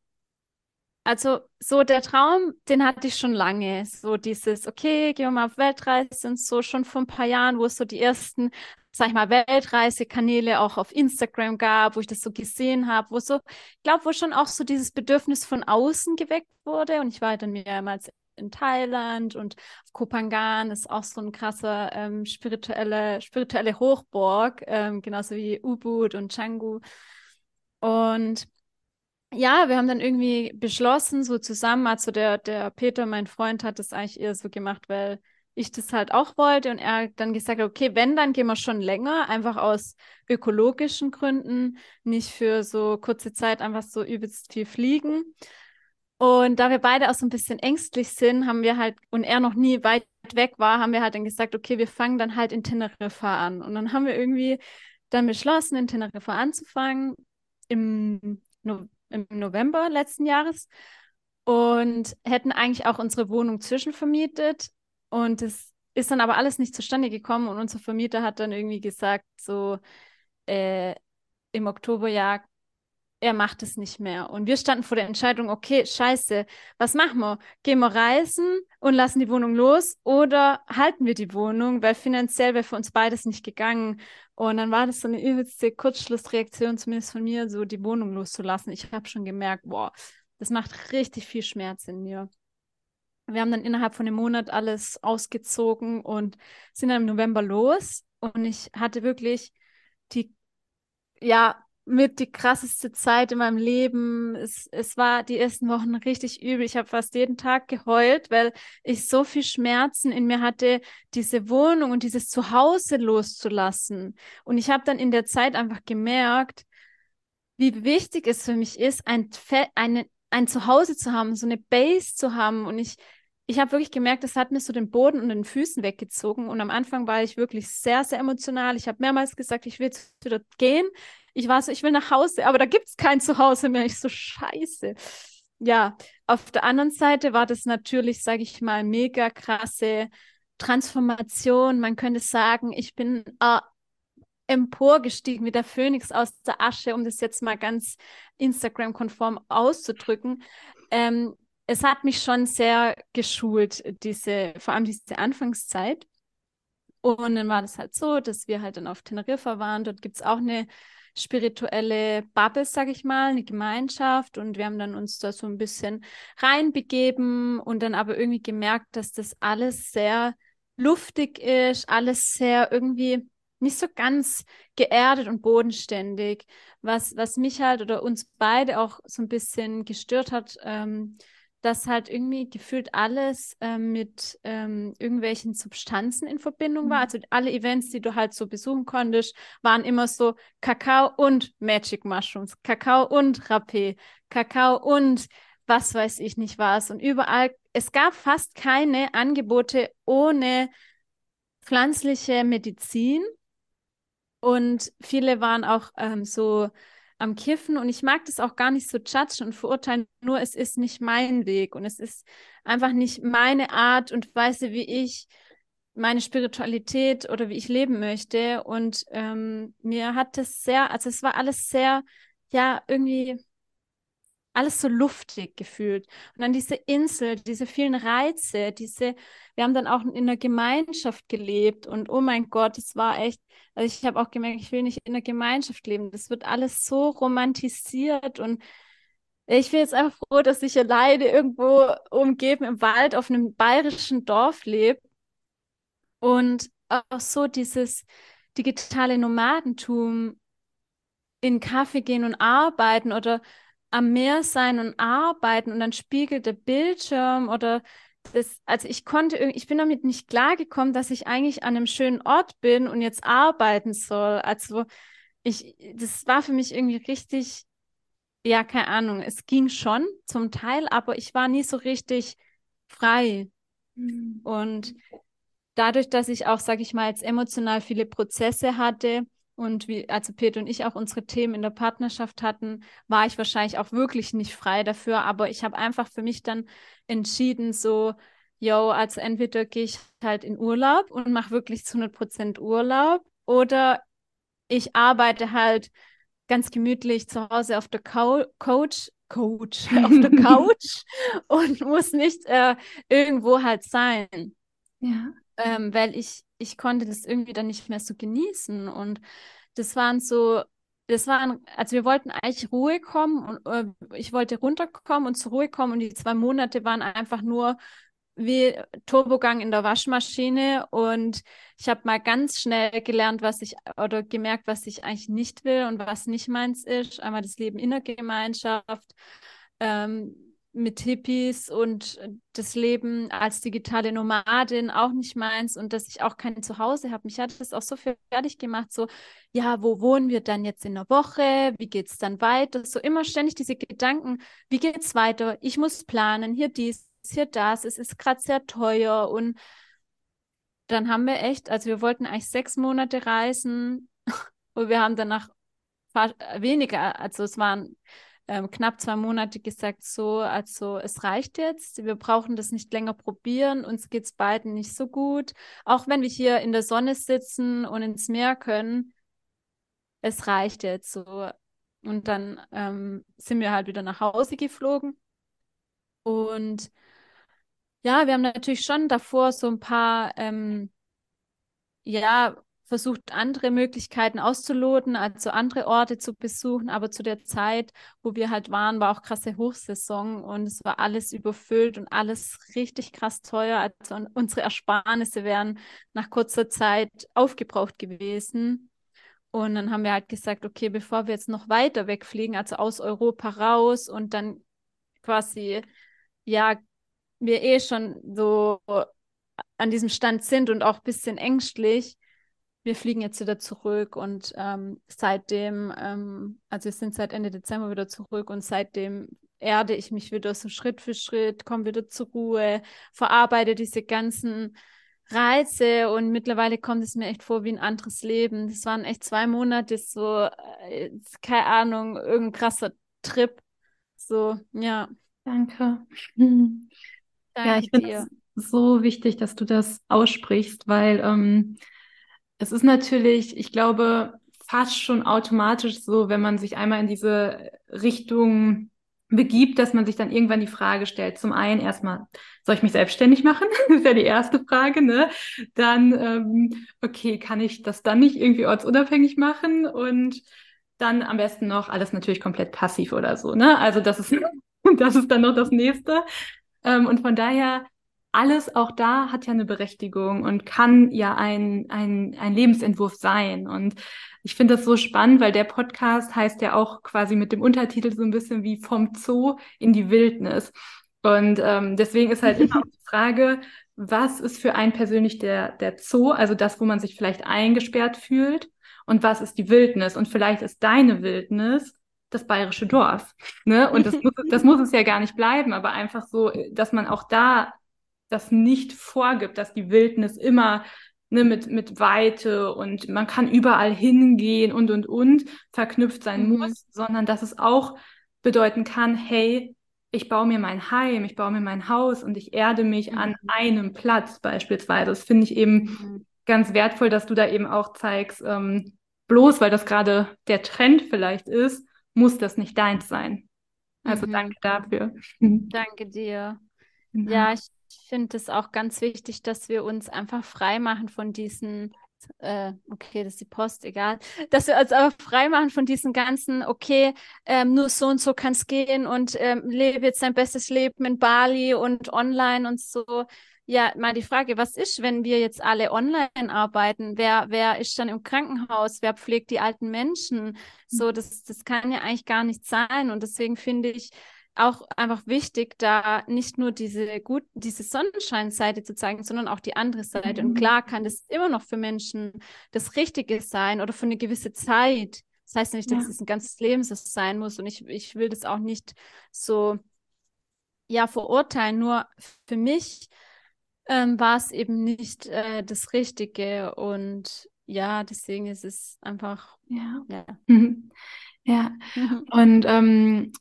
also so der Traum, den hatte ich schon lange. So dieses, okay, gehen wir mal auf Weltreise und so schon vor ein paar Jahren, wo es so die ersten, sag ich mal, Weltreisekanäle auch auf Instagram gab, wo ich das so gesehen habe, wo so, ich glaube, wo schon auch so dieses Bedürfnis von außen geweckt wurde. Und ich war dann mehrmals in Thailand und Kopangan ist auch so ein krasser ähm, spirituelle, spirituelle Hochburg, ähm, genauso wie Ubud und Canggu. Und ja, wir haben dann irgendwie beschlossen, so zusammen, also der, der Peter, mein Freund, hat das eigentlich eher so gemacht, weil ich das halt auch wollte und er dann gesagt hat, okay, wenn, dann gehen wir schon länger, einfach aus ökologischen Gründen, nicht für so kurze Zeit einfach so übelst viel fliegen. Und da wir beide auch so ein bisschen ängstlich sind, haben wir halt, und er noch nie weit weg war, haben wir halt dann gesagt, okay, wir fangen dann halt in Teneriffa an. Und dann haben wir irgendwie dann beschlossen, in Teneriffa anzufangen im, no im November letzten Jahres und hätten eigentlich auch unsere Wohnung zwischenvermietet. Und es ist dann aber alles nicht zustande gekommen und unser Vermieter hat dann irgendwie gesagt, so äh, im Oktober, ja, er macht es nicht mehr. Und wir standen vor der Entscheidung, okay, scheiße, was machen wir? Gehen wir reisen und lassen die Wohnung los oder halten wir die Wohnung, weil finanziell wäre für uns beides nicht gegangen. Und dann war das so eine übelste Kurzschlussreaktion, zumindest von mir, so die Wohnung loszulassen. Ich habe schon gemerkt, boah, das macht richtig viel Schmerz in mir. Wir haben dann innerhalb von einem Monat alles ausgezogen und sind dann im November los. Und ich hatte wirklich die, ja, mit die krasseste Zeit in meinem Leben. Es, es war die ersten Wochen richtig übel. Ich habe fast jeden Tag geheult, weil ich so viel Schmerzen in mir hatte, diese Wohnung und dieses Zuhause loszulassen. Und ich habe dann in der Zeit einfach gemerkt, wie wichtig es für mich ist, ein, eine, ein Zuhause zu haben, so eine Base zu haben. Und ich, ich habe wirklich gemerkt, das hat mir so den Boden und den Füßen weggezogen. Und am Anfang war ich wirklich sehr, sehr emotional. Ich habe mehrmals gesagt, ich will jetzt wieder gehen ich war so, ich will nach Hause, aber da gibt es kein Zuhause mehr. Ich so, scheiße. Ja, auf der anderen Seite war das natürlich, sage ich mal, mega krasse Transformation. Man könnte sagen, ich bin äh, emporgestiegen wie der Phönix aus der Asche, um das jetzt mal ganz Instagram-konform auszudrücken. Ähm, es hat mich schon sehr geschult, diese, vor allem diese Anfangszeit. Und dann war das halt so, dass wir halt dann auf Teneriffa waren. Dort gibt es auch eine spirituelle Bubble, sag ich mal, eine Gemeinschaft und wir haben dann uns da so ein bisschen reinbegeben und dann aber irgendwie gemerkt, dass das alles sehr luftig ist, alles sehr irgendwie nicht so ganz geerdet und bodenständig, was, was mich halt oder uns beide auch so ein bisschen gestört hat, ähm, dass halt irgendwie gefühlt alles ähm, mit ähm, irgendwelchen Substanzen in Verbindung war. Mhm. Also alle Events, die du halt so besuchen konntest, waren immer so Kakao und Magic Mushrooms, Kakao und Rapé, Kakao und was weiß ich nicht was. Und überall, es gab fast keine Angebote ohne pflanzliche Medizin. Und viele waren auch ähm, so am Kiffen und ich mag das auch gar nicht so judgen und verurteilen, nur es ist nicht mein Weg und es ist einfach nicht meine Art und Weise, wie ich meine Spiritualität oder wie ich leben möchte. Und ähm, mir hat das sehr, also es war alles sehr, ja, irgendwie alles so luftig gefühlt. Und dann diese Insel, diese vielen Reize, diese, wir haben dann auch in einer Gemeinschaft gelebt und oh mein Gott, es war echt, also ich habe auch gemerkt, ich will nicht in einer Gemeinschaft leben. Das wird alles so romantisiert und ich bin jetzt einfach froh, dass ich alleine irgendwo umgeben im Wald auf einem bayerischen Dorf lebe und auch so dieses digitale Nomadentum in Kaffee gehen und arbeiten oder am Meer sein und arbeiten und dann spiegelt der Bildschirm oder das, also ich konnte, ich bin damit nicht klargekommen, dass ich eigentlich an einem schönen Ort bin und jetzt arbeiten soll. Also ich, das war für mich irgendwie richtig, ja, keine Ahnung, es ging schon zum Teil, aber ich war nie so richtig frei. Mhm. Und dadurch, dass ich auch, sage ich mal, jetzt emotional viele Prozesse hatte, und wie, also Peter und ich auch unsere Themen in der Partnerschaft hatten, war ich wahrscheinlich auch wirklich nicht frei dafür. Aber ich habe einfach für mich dann entschieden, so, yo, also entweder gehe ich halt in Urlaub und mache wirklich zu 100 Prozent Urlaub oder ich arbeite halt ganz gemütlich zu Hause auf der Cou Couch, Coach, auf der Couch und muss nicht äh, irgendwo halt sein. Ja. Ähm, weil ich ich konnte das irgendwie dann nicht mehr so genießen. Und das waren so, das waren, also wir wollten eigentlich Ruhe kommen und äh, ich wollte runterkommen und zur Ruhe kommen und die zwei Monate waren einfach nur wie Turbogang in der Waschmaschine und ich habe mal ganz schnell gelernt, was ich oder gemerkt, was ich eigentlich nicht will und was nicht meins ist. Einmal das Leben in der Gemeinschaft, ähm, mit Hippies und das Leben als digitale Nomadin auch nicht meins und dass ich auch kein Zuhause habe. Mich hat das auch so fertig gemacht, so, ja, wo wohnen wir dann jetzt in der Woche? Wie geht es dann weiter? So immer ständig diese Gedanken, wie geht es weiter? Ich muss planen, hier dies, hier das, es ist gerade sehr teuer und dann haben wir echt, also wir wollten eigentlich sechs Monate reisen und wir haben danach weniger, also es waren ähm, knapp zwei Monate gesagt, so, also es reicht jetzt, wir brauchen das nicht länger probieren, uns geht es beiden nicht so gut. Auch wenn wir hier in der Sonne sitzen und ins Meer können, es reicht jetzt so. Und dann ähm, sind wir halt wieder nach Hause geflogen. Und ja, wir haben natürlich schon davor so ein paar, ähm, ja, versucht, andere Möglichkeiten auszuloten, also andere Orte zu besuchen. Aber zu der Zeit, wo wir halt waren, war auch krasse Hochsaison und es war alles überfüllt und alles richtig krass teuer. Also unsere Ersparnisse wären nach kurzer Zeit aufgebraucht gewesen. Und dann haben wir halt gesagt, okay, bevor wir jetzt noch weiter wegfliegen, also aus Europa raus und dann quasi, ja, wir eh schon so an diesem Stand sind und auch ein bisschen ängstlich, wir fliegen jetzt wieder zurück und ähm, seitdem, ähm, also wir sind seit Ende Dezember wieder zurück und seitdem erde ich mich wieder so Schritt für Schritt, komme wieder zur Ruhe, verarbeite diese ganzen Reize und mittlerweile kommt es mir echt vor wie ein anderes Leben. Das waren echt zwei Monate, so, äh, keine Ahnung, irgendein krasser Trip. So, ja. Danke. Danke ja, ich finde es so wichtig, dass du das aussprichst, weil ähm, es ist natürlich, ich glaube, fast schon automatisch so, wenn man sich einmal in diese Richtung begibt, dass man sich dann irgendwann die Frage stellt, zum einen erstmal, soll ich mich selbstständig machen? das ist ja die erste Frage, ne? Dann, ähm, okay, kann ich das dann nicht irgendwie ortsunabhängig machen? Und dann am besten noch alles natürlich komplett passiv oder so, ne? Also das ist, das ist dann noch das nächste. Ähm, und von daher alles auch da hat ja eine Berechtigung und kann ja ein, ein, ein Lebensentwurf sein. Und ich finde das so spannend, weil der Podcast heißt ja auch quasi mit dem Untertitel so ein bisschen wie vom Zoo in die Wildnis. Und ähm, deswegen ist halt immer die Frage, was ist für einen persönlich der, der Zoo, also das, wo man sich vielleicht eingesperrt fühlt, und was ist die Wildnis? Und vielleicht ist deine Wildnis das bayerische Dorf. Ne? Und das muss, das muss es ja gar nicht bleiben, aber einfach so, dass man auch da das nicht vorgibt, dass die Wildnis immer ne, mit, mit Weite und man kann überall hingehen und und und verknüpft sein mhm. muss, sondern dass es auch bedeuten kann, hey, ich baue mir mein Heim, ich baue mir mein Haus und ich erde mich mhm. an einem Platz beispielsweise. Das finde ich eben mhm. ganz wertvoll, dass du da eben auch zeigst, ähm, bloß weil das gerade der Trend vielleicht ist, muss das nicht deins sein. Also mhm. danke dafür. Danke dir. Genau. Ja, ich ich finde es auch ganz wichtig, dass wir uns einfach frei machen von diesen, äh, okay, das ist die Post, egal, dass wir uns einfach frei machen von diesen ganzen, okay, ähm, nur so und so kann es gehen und ähm, lebe jetzt dein bestes Leben in Bali und online und so. Ja, mal die Frage, was ist, wenn wir jetzt alle online arbeiten? Wer, wer ist dann im Krankenhaus? Wer pflegt die alten Menschen? So, das, das kann ja eigentlich gar nicht sein. Und deswegen finde ich, auch einfach wichtig, da nicht nur diese gut, diese Sonnenscheinseite zu zeigen, sondern auch die andere Seite. Mhm. Und klar kann das immer noch für Menschen das Richtige sein oder für eine gewisse Zeit. Das heißt nicht, dass ja. es ein ganzes Leben so sein muss. Und ich, ich will das auch nicht so ja verurteilen. Nur für mich ähm, war es eben nicht äh, das Richtige. Und ja, deswegen ist es einfach. Ja. Ja. ja. Mhm. Und ähm,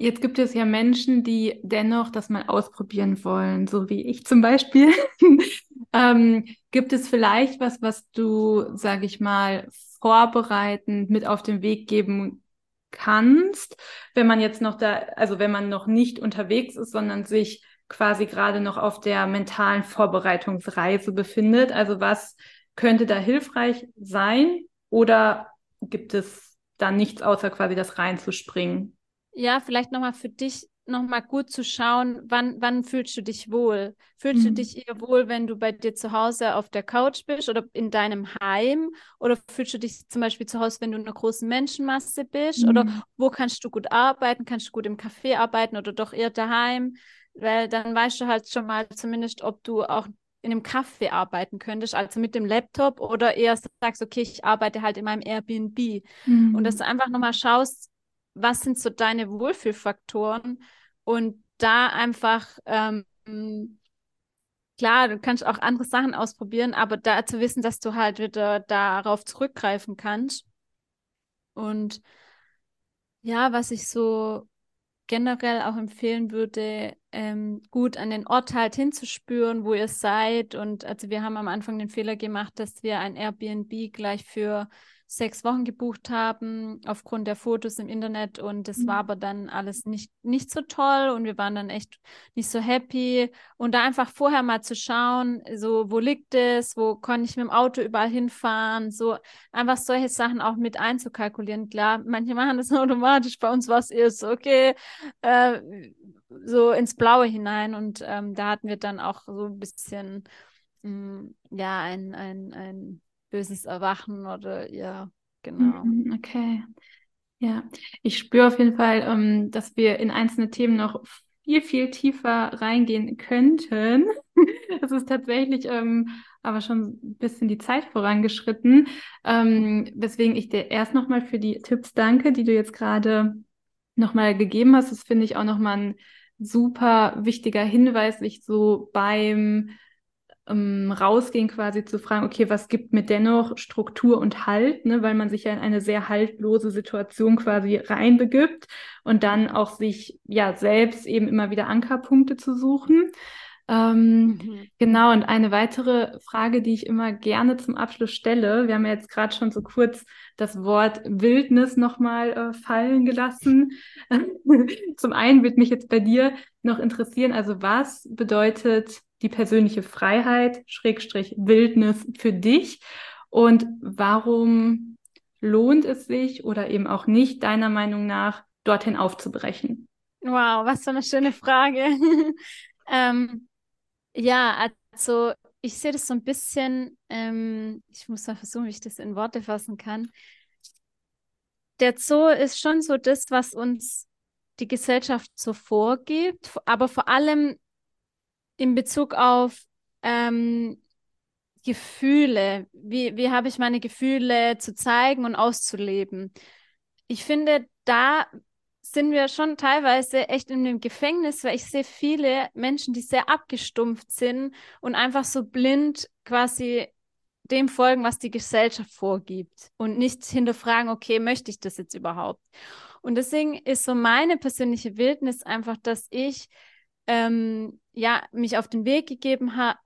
Jetzt gibt es ja Menschen, die dennoch das mal ausprobieren wollen, so wie ich zum Beispiel. ähm, gibt es vielleicht was, was du, sage ich mal, vorbereitend mit auf den Weg geben kannst, wenn man jetzt noch da, also wenn man noch nicht unterwegs ist, sondern sich quasi gerade noch auf der mentalen Vorbereitungsreise befindet? Also was könnte da hilfreich sein oder gibt es da nichts außer quasi das reinzuspringen? Ja, vielleicht nochmal für dich nochmal gut zu schauen, wann, wann fühlst du dich wohl? Fühlst mhm. du dich eher wohl, wenn du bei dir zu Hause auf der Couch bist oder in deinem Heim? Oder fühlst du dich zum Beispiel zu Hause, wenn du in einer großen Menschenmasse bist? Mhm. Oder wo kannst du gut arbeiten? Kannst du gut im Café arbeiten oder doch eher daheim? Weil dann weißt du halt schon mal zumindest, ob du auch in einem Café arbeiten könntest, also mit dem Laptop oder eher sagst, okay, ich arbeite halt in meinem Airbnb. Mhm. Und dass du einfach nochmal schaust, was sind so deine Wohlfühlfaktoren und da einfach, ähm, klar, du kannst auch andere Sachen ausprobieren, aber da zu wissen, dass du halt wieder darauf zurückgreifen kannst. Und ja, was ich so generell auch empfehlen würde, ähm, gut an den Ort halt hinzuspüren, wo ihr seid. Und also wir haben am Anfang den Fehler gemacht, dass wir ein Airbnb gleich für sechs Wochen gebucht haben, aufgrund der Fotos im Internet. Und es mhm. war aber dann alles nicht, nicht so toll und wir waren dann echt nicht so happy. Und da einfach vorher mal zu schauen, so, wo liegt es, wo kann ich mit dem Auto überall hinfahren, so einfach solche Sachen auch mit einzukalkulieren. Klar, manche machen das automatisch, bei uns war es eher so, okay, äh, so ins Blaue hinein. Und ähm, da hatten wir dann auch so ein bisschen, mm, ja, ein, ein, ein böses Erwachen oder ja, genau. Mhm, okay. Ja, ich spüre auf jeden Fall, ähm, dass wir in einzelne Themen noch viel, viel tiefer reingehen könnten. Es ist tatsächlich ähm, aber schon ein bisschen die Zeit vorangeschritten, ähm, weswegen ich dir erst nochmal für die Tipps danke, die du jetzt gerade nochmal gegeben hast. Das finde ich auch nochmal ein super wichtiger Hinweis, sich so beim ähm, rausgehen quasi zu fragen, okay, was gibt mir dennoch Struktur und Halt, ne, weil man sich ja in eine sehr haltlose Situation quasi reinbegibt und dann auch sich ja selbst eben immer wieder Ankerpunkte zu suchen. Ähm, mhm. Genau, und eine weitere Frage, die ich immer gerne zum Abschluss stelle, wir haben ja jetzt gerade schon so kurz das Wort Wildnis nochmal äh, fallen gelassen. zum einen wird mich jetzt bei dir noch interessieren, also was bedeutet die persönliche Freiheit, Schrägstrich Wildnis für dich und warum lohnt es sich oder eben auch nicht, deiner Meinung nach, dorthin aufzubrechen? Wow, was für eine schöne Frage. ähm, ja, also ich sehe das so ein bisschen, ähm, ich muss mal versuchen, wie ich das in Worte fassen kann. Der Zoo ist schon so das, was uns die Gesellschaft so vorgibt, aber vor allem in Bezug auf ähm, Gefühle, wie, wie habe ich meine Gefühle zu zeigen und auszuleben. Ich finde, da sind wir schon teilweise echt in einem Gefängnis, weil ich sehe viele Menschen, die sehr abgestumpft sind und einfach so blind quasi dem folgen, was die Gesellschaft vorgibt und nicht hinterfragen, okay, möchte ich das jetzt überhaupt? Und deswegen ist so meine persönliche Wildnis einfach, dass ich ähm, ja, mich auf den Weg gegeben ha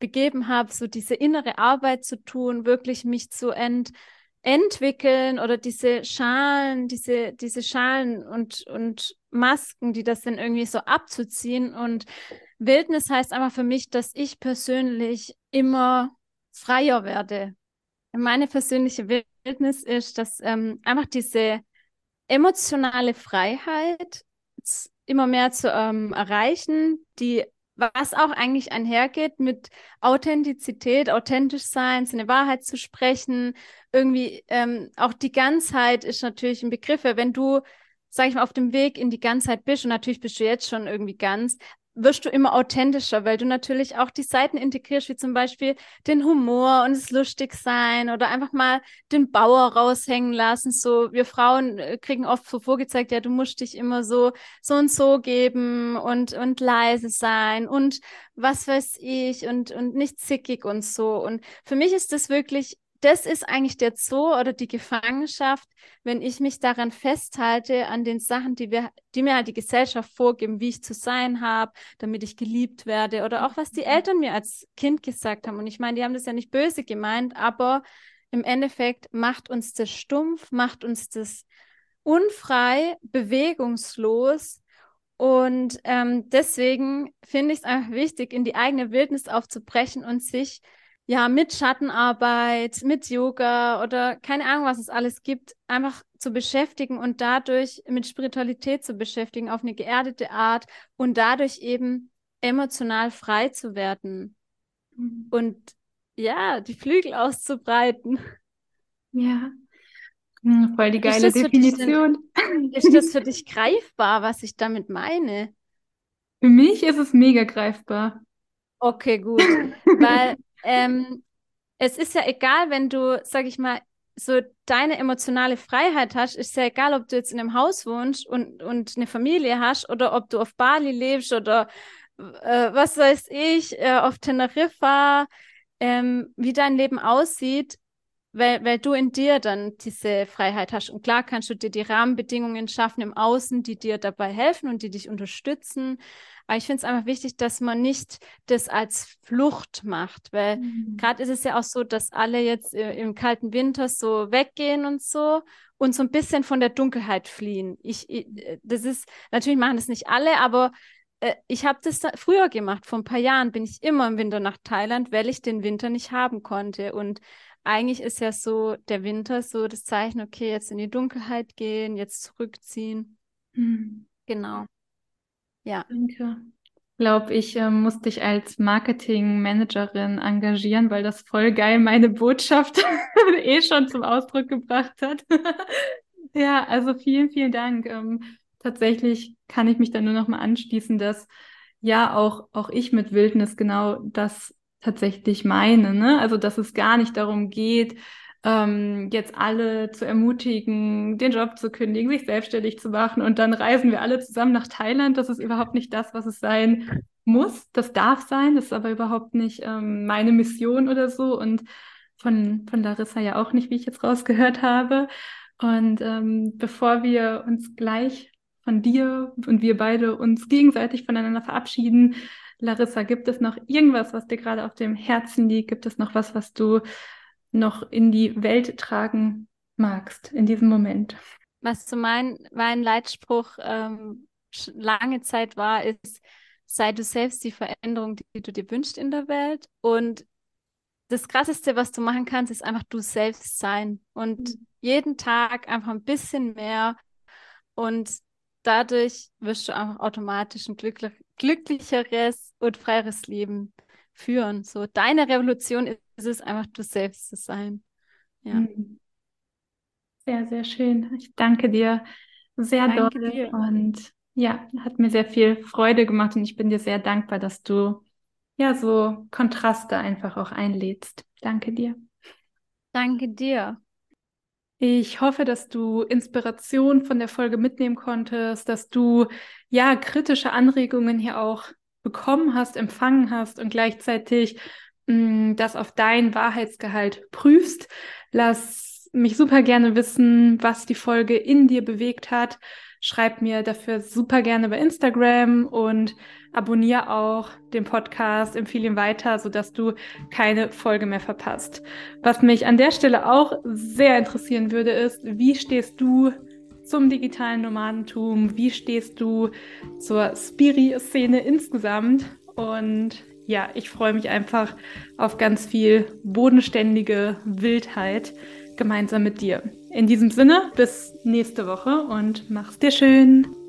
begeben habe, so diese innere Arbeit zu tun, wirklich mich zu ent entwickeln oder diese Schalen, diese, diese Schalen und, und Masken, die das dann irgendwie so abzuziehen. Und Wildnis heißt einfach für mich, dass ich persönlich immer freier werde. Meine persönliche Wildnis ist, dass ähm, einfach diese emotionale Freiheit immer mehr zu ähm, erreichen, die was auch eigentlich einhergeht mit Authentizität, authentisch sein, seine Wahrheit zu sprechen. Irgendwie ähm, auch die Ganzheit ist natürlich ein Begriff. Wenn du, sag ich mal, auf dem Weg in die Ganzheit bist und natürlich bist du jetzt schon irgendwie ganz, wirst du immer authentischer, weil du natürlich auch die Seiten integrierst, wie zum Beispiel den Humor und das Lustigsein oder einfach mal den Bauer raushängen lassen. So, wir Frauen äh, kriegen oft so vorgezeigt, ja, du musst dich immer so, so und so geben und, und leise sein und was weiß ich und, und nicht zickig und so. Und für mich ist das wirklich das ist eigentlich der Zoo oder die Gefangenschaft, wenn ich mich daran festhalte, an den Sachen, die, wir, die mir halt die Gesellschaft vorgeben, wie ich zu sein habe, damit ich geliebt werde oder auch was die mhm. Eltern mir als Kind gesagt haben. Und ich meine, die haben das ja nicht böse gemeint, aber im Endeffekt macht uns das stumpf, macht uns das unfrei, bewegungslos. Und ähm, deswegen finde ich es einfach wichtig, in die eigene Wildnis aufzubrechen und sich ja, mit Schattenarbeit, mit Yoga oder keine Ahnung, was es alles gibt, einfach zu beschäftigen und dadurch mit Spiritualität zu beschäftigen auf eine geerdete Art und dadurch eben emotional frei zu werden mhm. und ja, die Flügel auszubreiten. Ja, hm, voll die geile ist Definition. Denn, ist das für dich greifbar, was ich damit meine? Für mich ist es mega greifbar. Okay, gut. Weil ähm, es ist ja egal, wenn du, sag ich mal, so deine emotionale Freiheit hast, ist ja egal, ob du jetzt in einem Haus wohnst und, und eine Familie hast oder ob du auf Bali lebst oder äh, was weiß ich, äh, auf Teneriffa, ähm, wie dein Leben aussieht, weil, weil du in dir dann diese Freiheit hast. Und klar kannst du dir die Rahmenbedingungen schaffen im Außen, die dir dabei helfen und die dich unterstützen. Aber ich finde es einfach wichtig, dass man nicht das als Flucht macht, weil mhm. gerade ist es ja auch so, dass alle jetzt im kalten Winter so weggehen und so und so ein bisschen von der Dunkelheit fliehen. Ich, ich das ist, natürlich machen das nicht alle, aber äh, ich habe das da früher gemacht. Vor ein paar Jahren bin ich immer im Winter nach Thailand, weil ich den Winter nicht haben konnte. Und eigentlich ist ja so der Winter so das Zeichen, okay, jetzt in die Dunkelheit gehen, jetzt zurückziehen. Mhm. Genau. Ja. Danke. Ich glaube, ich äh, muss dich als Marketingmanagerin engagieren, weil das voll geil meine Botschaft eh schon zum Ausdruck gebracht hat. ja, also vielen, vielen Dank. Ähm, tatsächlich kann ich mich da nur noch mal anschließen, dass ja auch, auch ich mit Wildnis genau das tatsächlich meine. Ne? Also, dass es gar nicht darum geht, ähm, jetzt alle zu ermutigen, den Job zu kündigen, sich selbstständig zu machen und dann reisen wir alle zusammen nach Thailand. Das ist überhaupt nicht das, was es sein muss. Das darf sein, das ist aber überhaupt nicht ähm, meine Mission oder so und von, von Larissa ja auch nicht, wie ich jetzt rausgehört habe. Und ähm, bevor wir uns gleich von dir und wir beide uns gegenseitig voneinander verabschieden, Larissa, gibt es noch irgendwas, was dir gerade auf dem Herzen liegt? Gibt es noch was, was du noch in die Welt tragen magst in diesem Moment? Was zu mein, mein Leitspruch ähm, lange Zeit war, ist, sei du selbst die Veränderung, die du dir wünschst in der Welt. Und das Krasseste, was du machen kannst, ist einfach du selbst sein und mhm. jeden Tag einfach ein bisschen mehr. Und dadurch wirst du einfach automatisch ein glücklich, glücklicheres und freieres Leben führen. So, deine Revolution ist es einfach, du selbst zu sein. Ja. Mhm. Sehr, sehr schön. Ich danke dir sehr danke doll. Dir. Und ja, hat mir sehr viel Freude gemacht und ich bin dir sehr dankbar, dass du ja so Kontraste einfach auch einlädst. Danke dir. Danke dir. Ich hoffe, dass du Inspiration von der Folge mitnehmen konntest, dass du ja kritische Anregungen hier auch bekommen hast, empfangen hast und gleichzeitig mh, mm, das auf dein Wahrheitsgehalt prüfst. Lass mich super gerne wissen, was die Folge in dir bewegt hat. Schreib mir dafür super gerne bei Instagram und abonniere auch den Podcast, empfehle ihn weiter, sodass du keine Folge mehr verpasst. Was mich an der Stelle auch sehr interessieren würde, ist, wie stehst du zum digitalen Nomadentum? Wie stehst du zur Spiri-Szene insgesamt? Und ja, ich freue mich einfach auf ganz viel bodenständige Wildheit gemeinsam mit dir. In diesem Sinne, bis nächste Woche und mach's dir schön.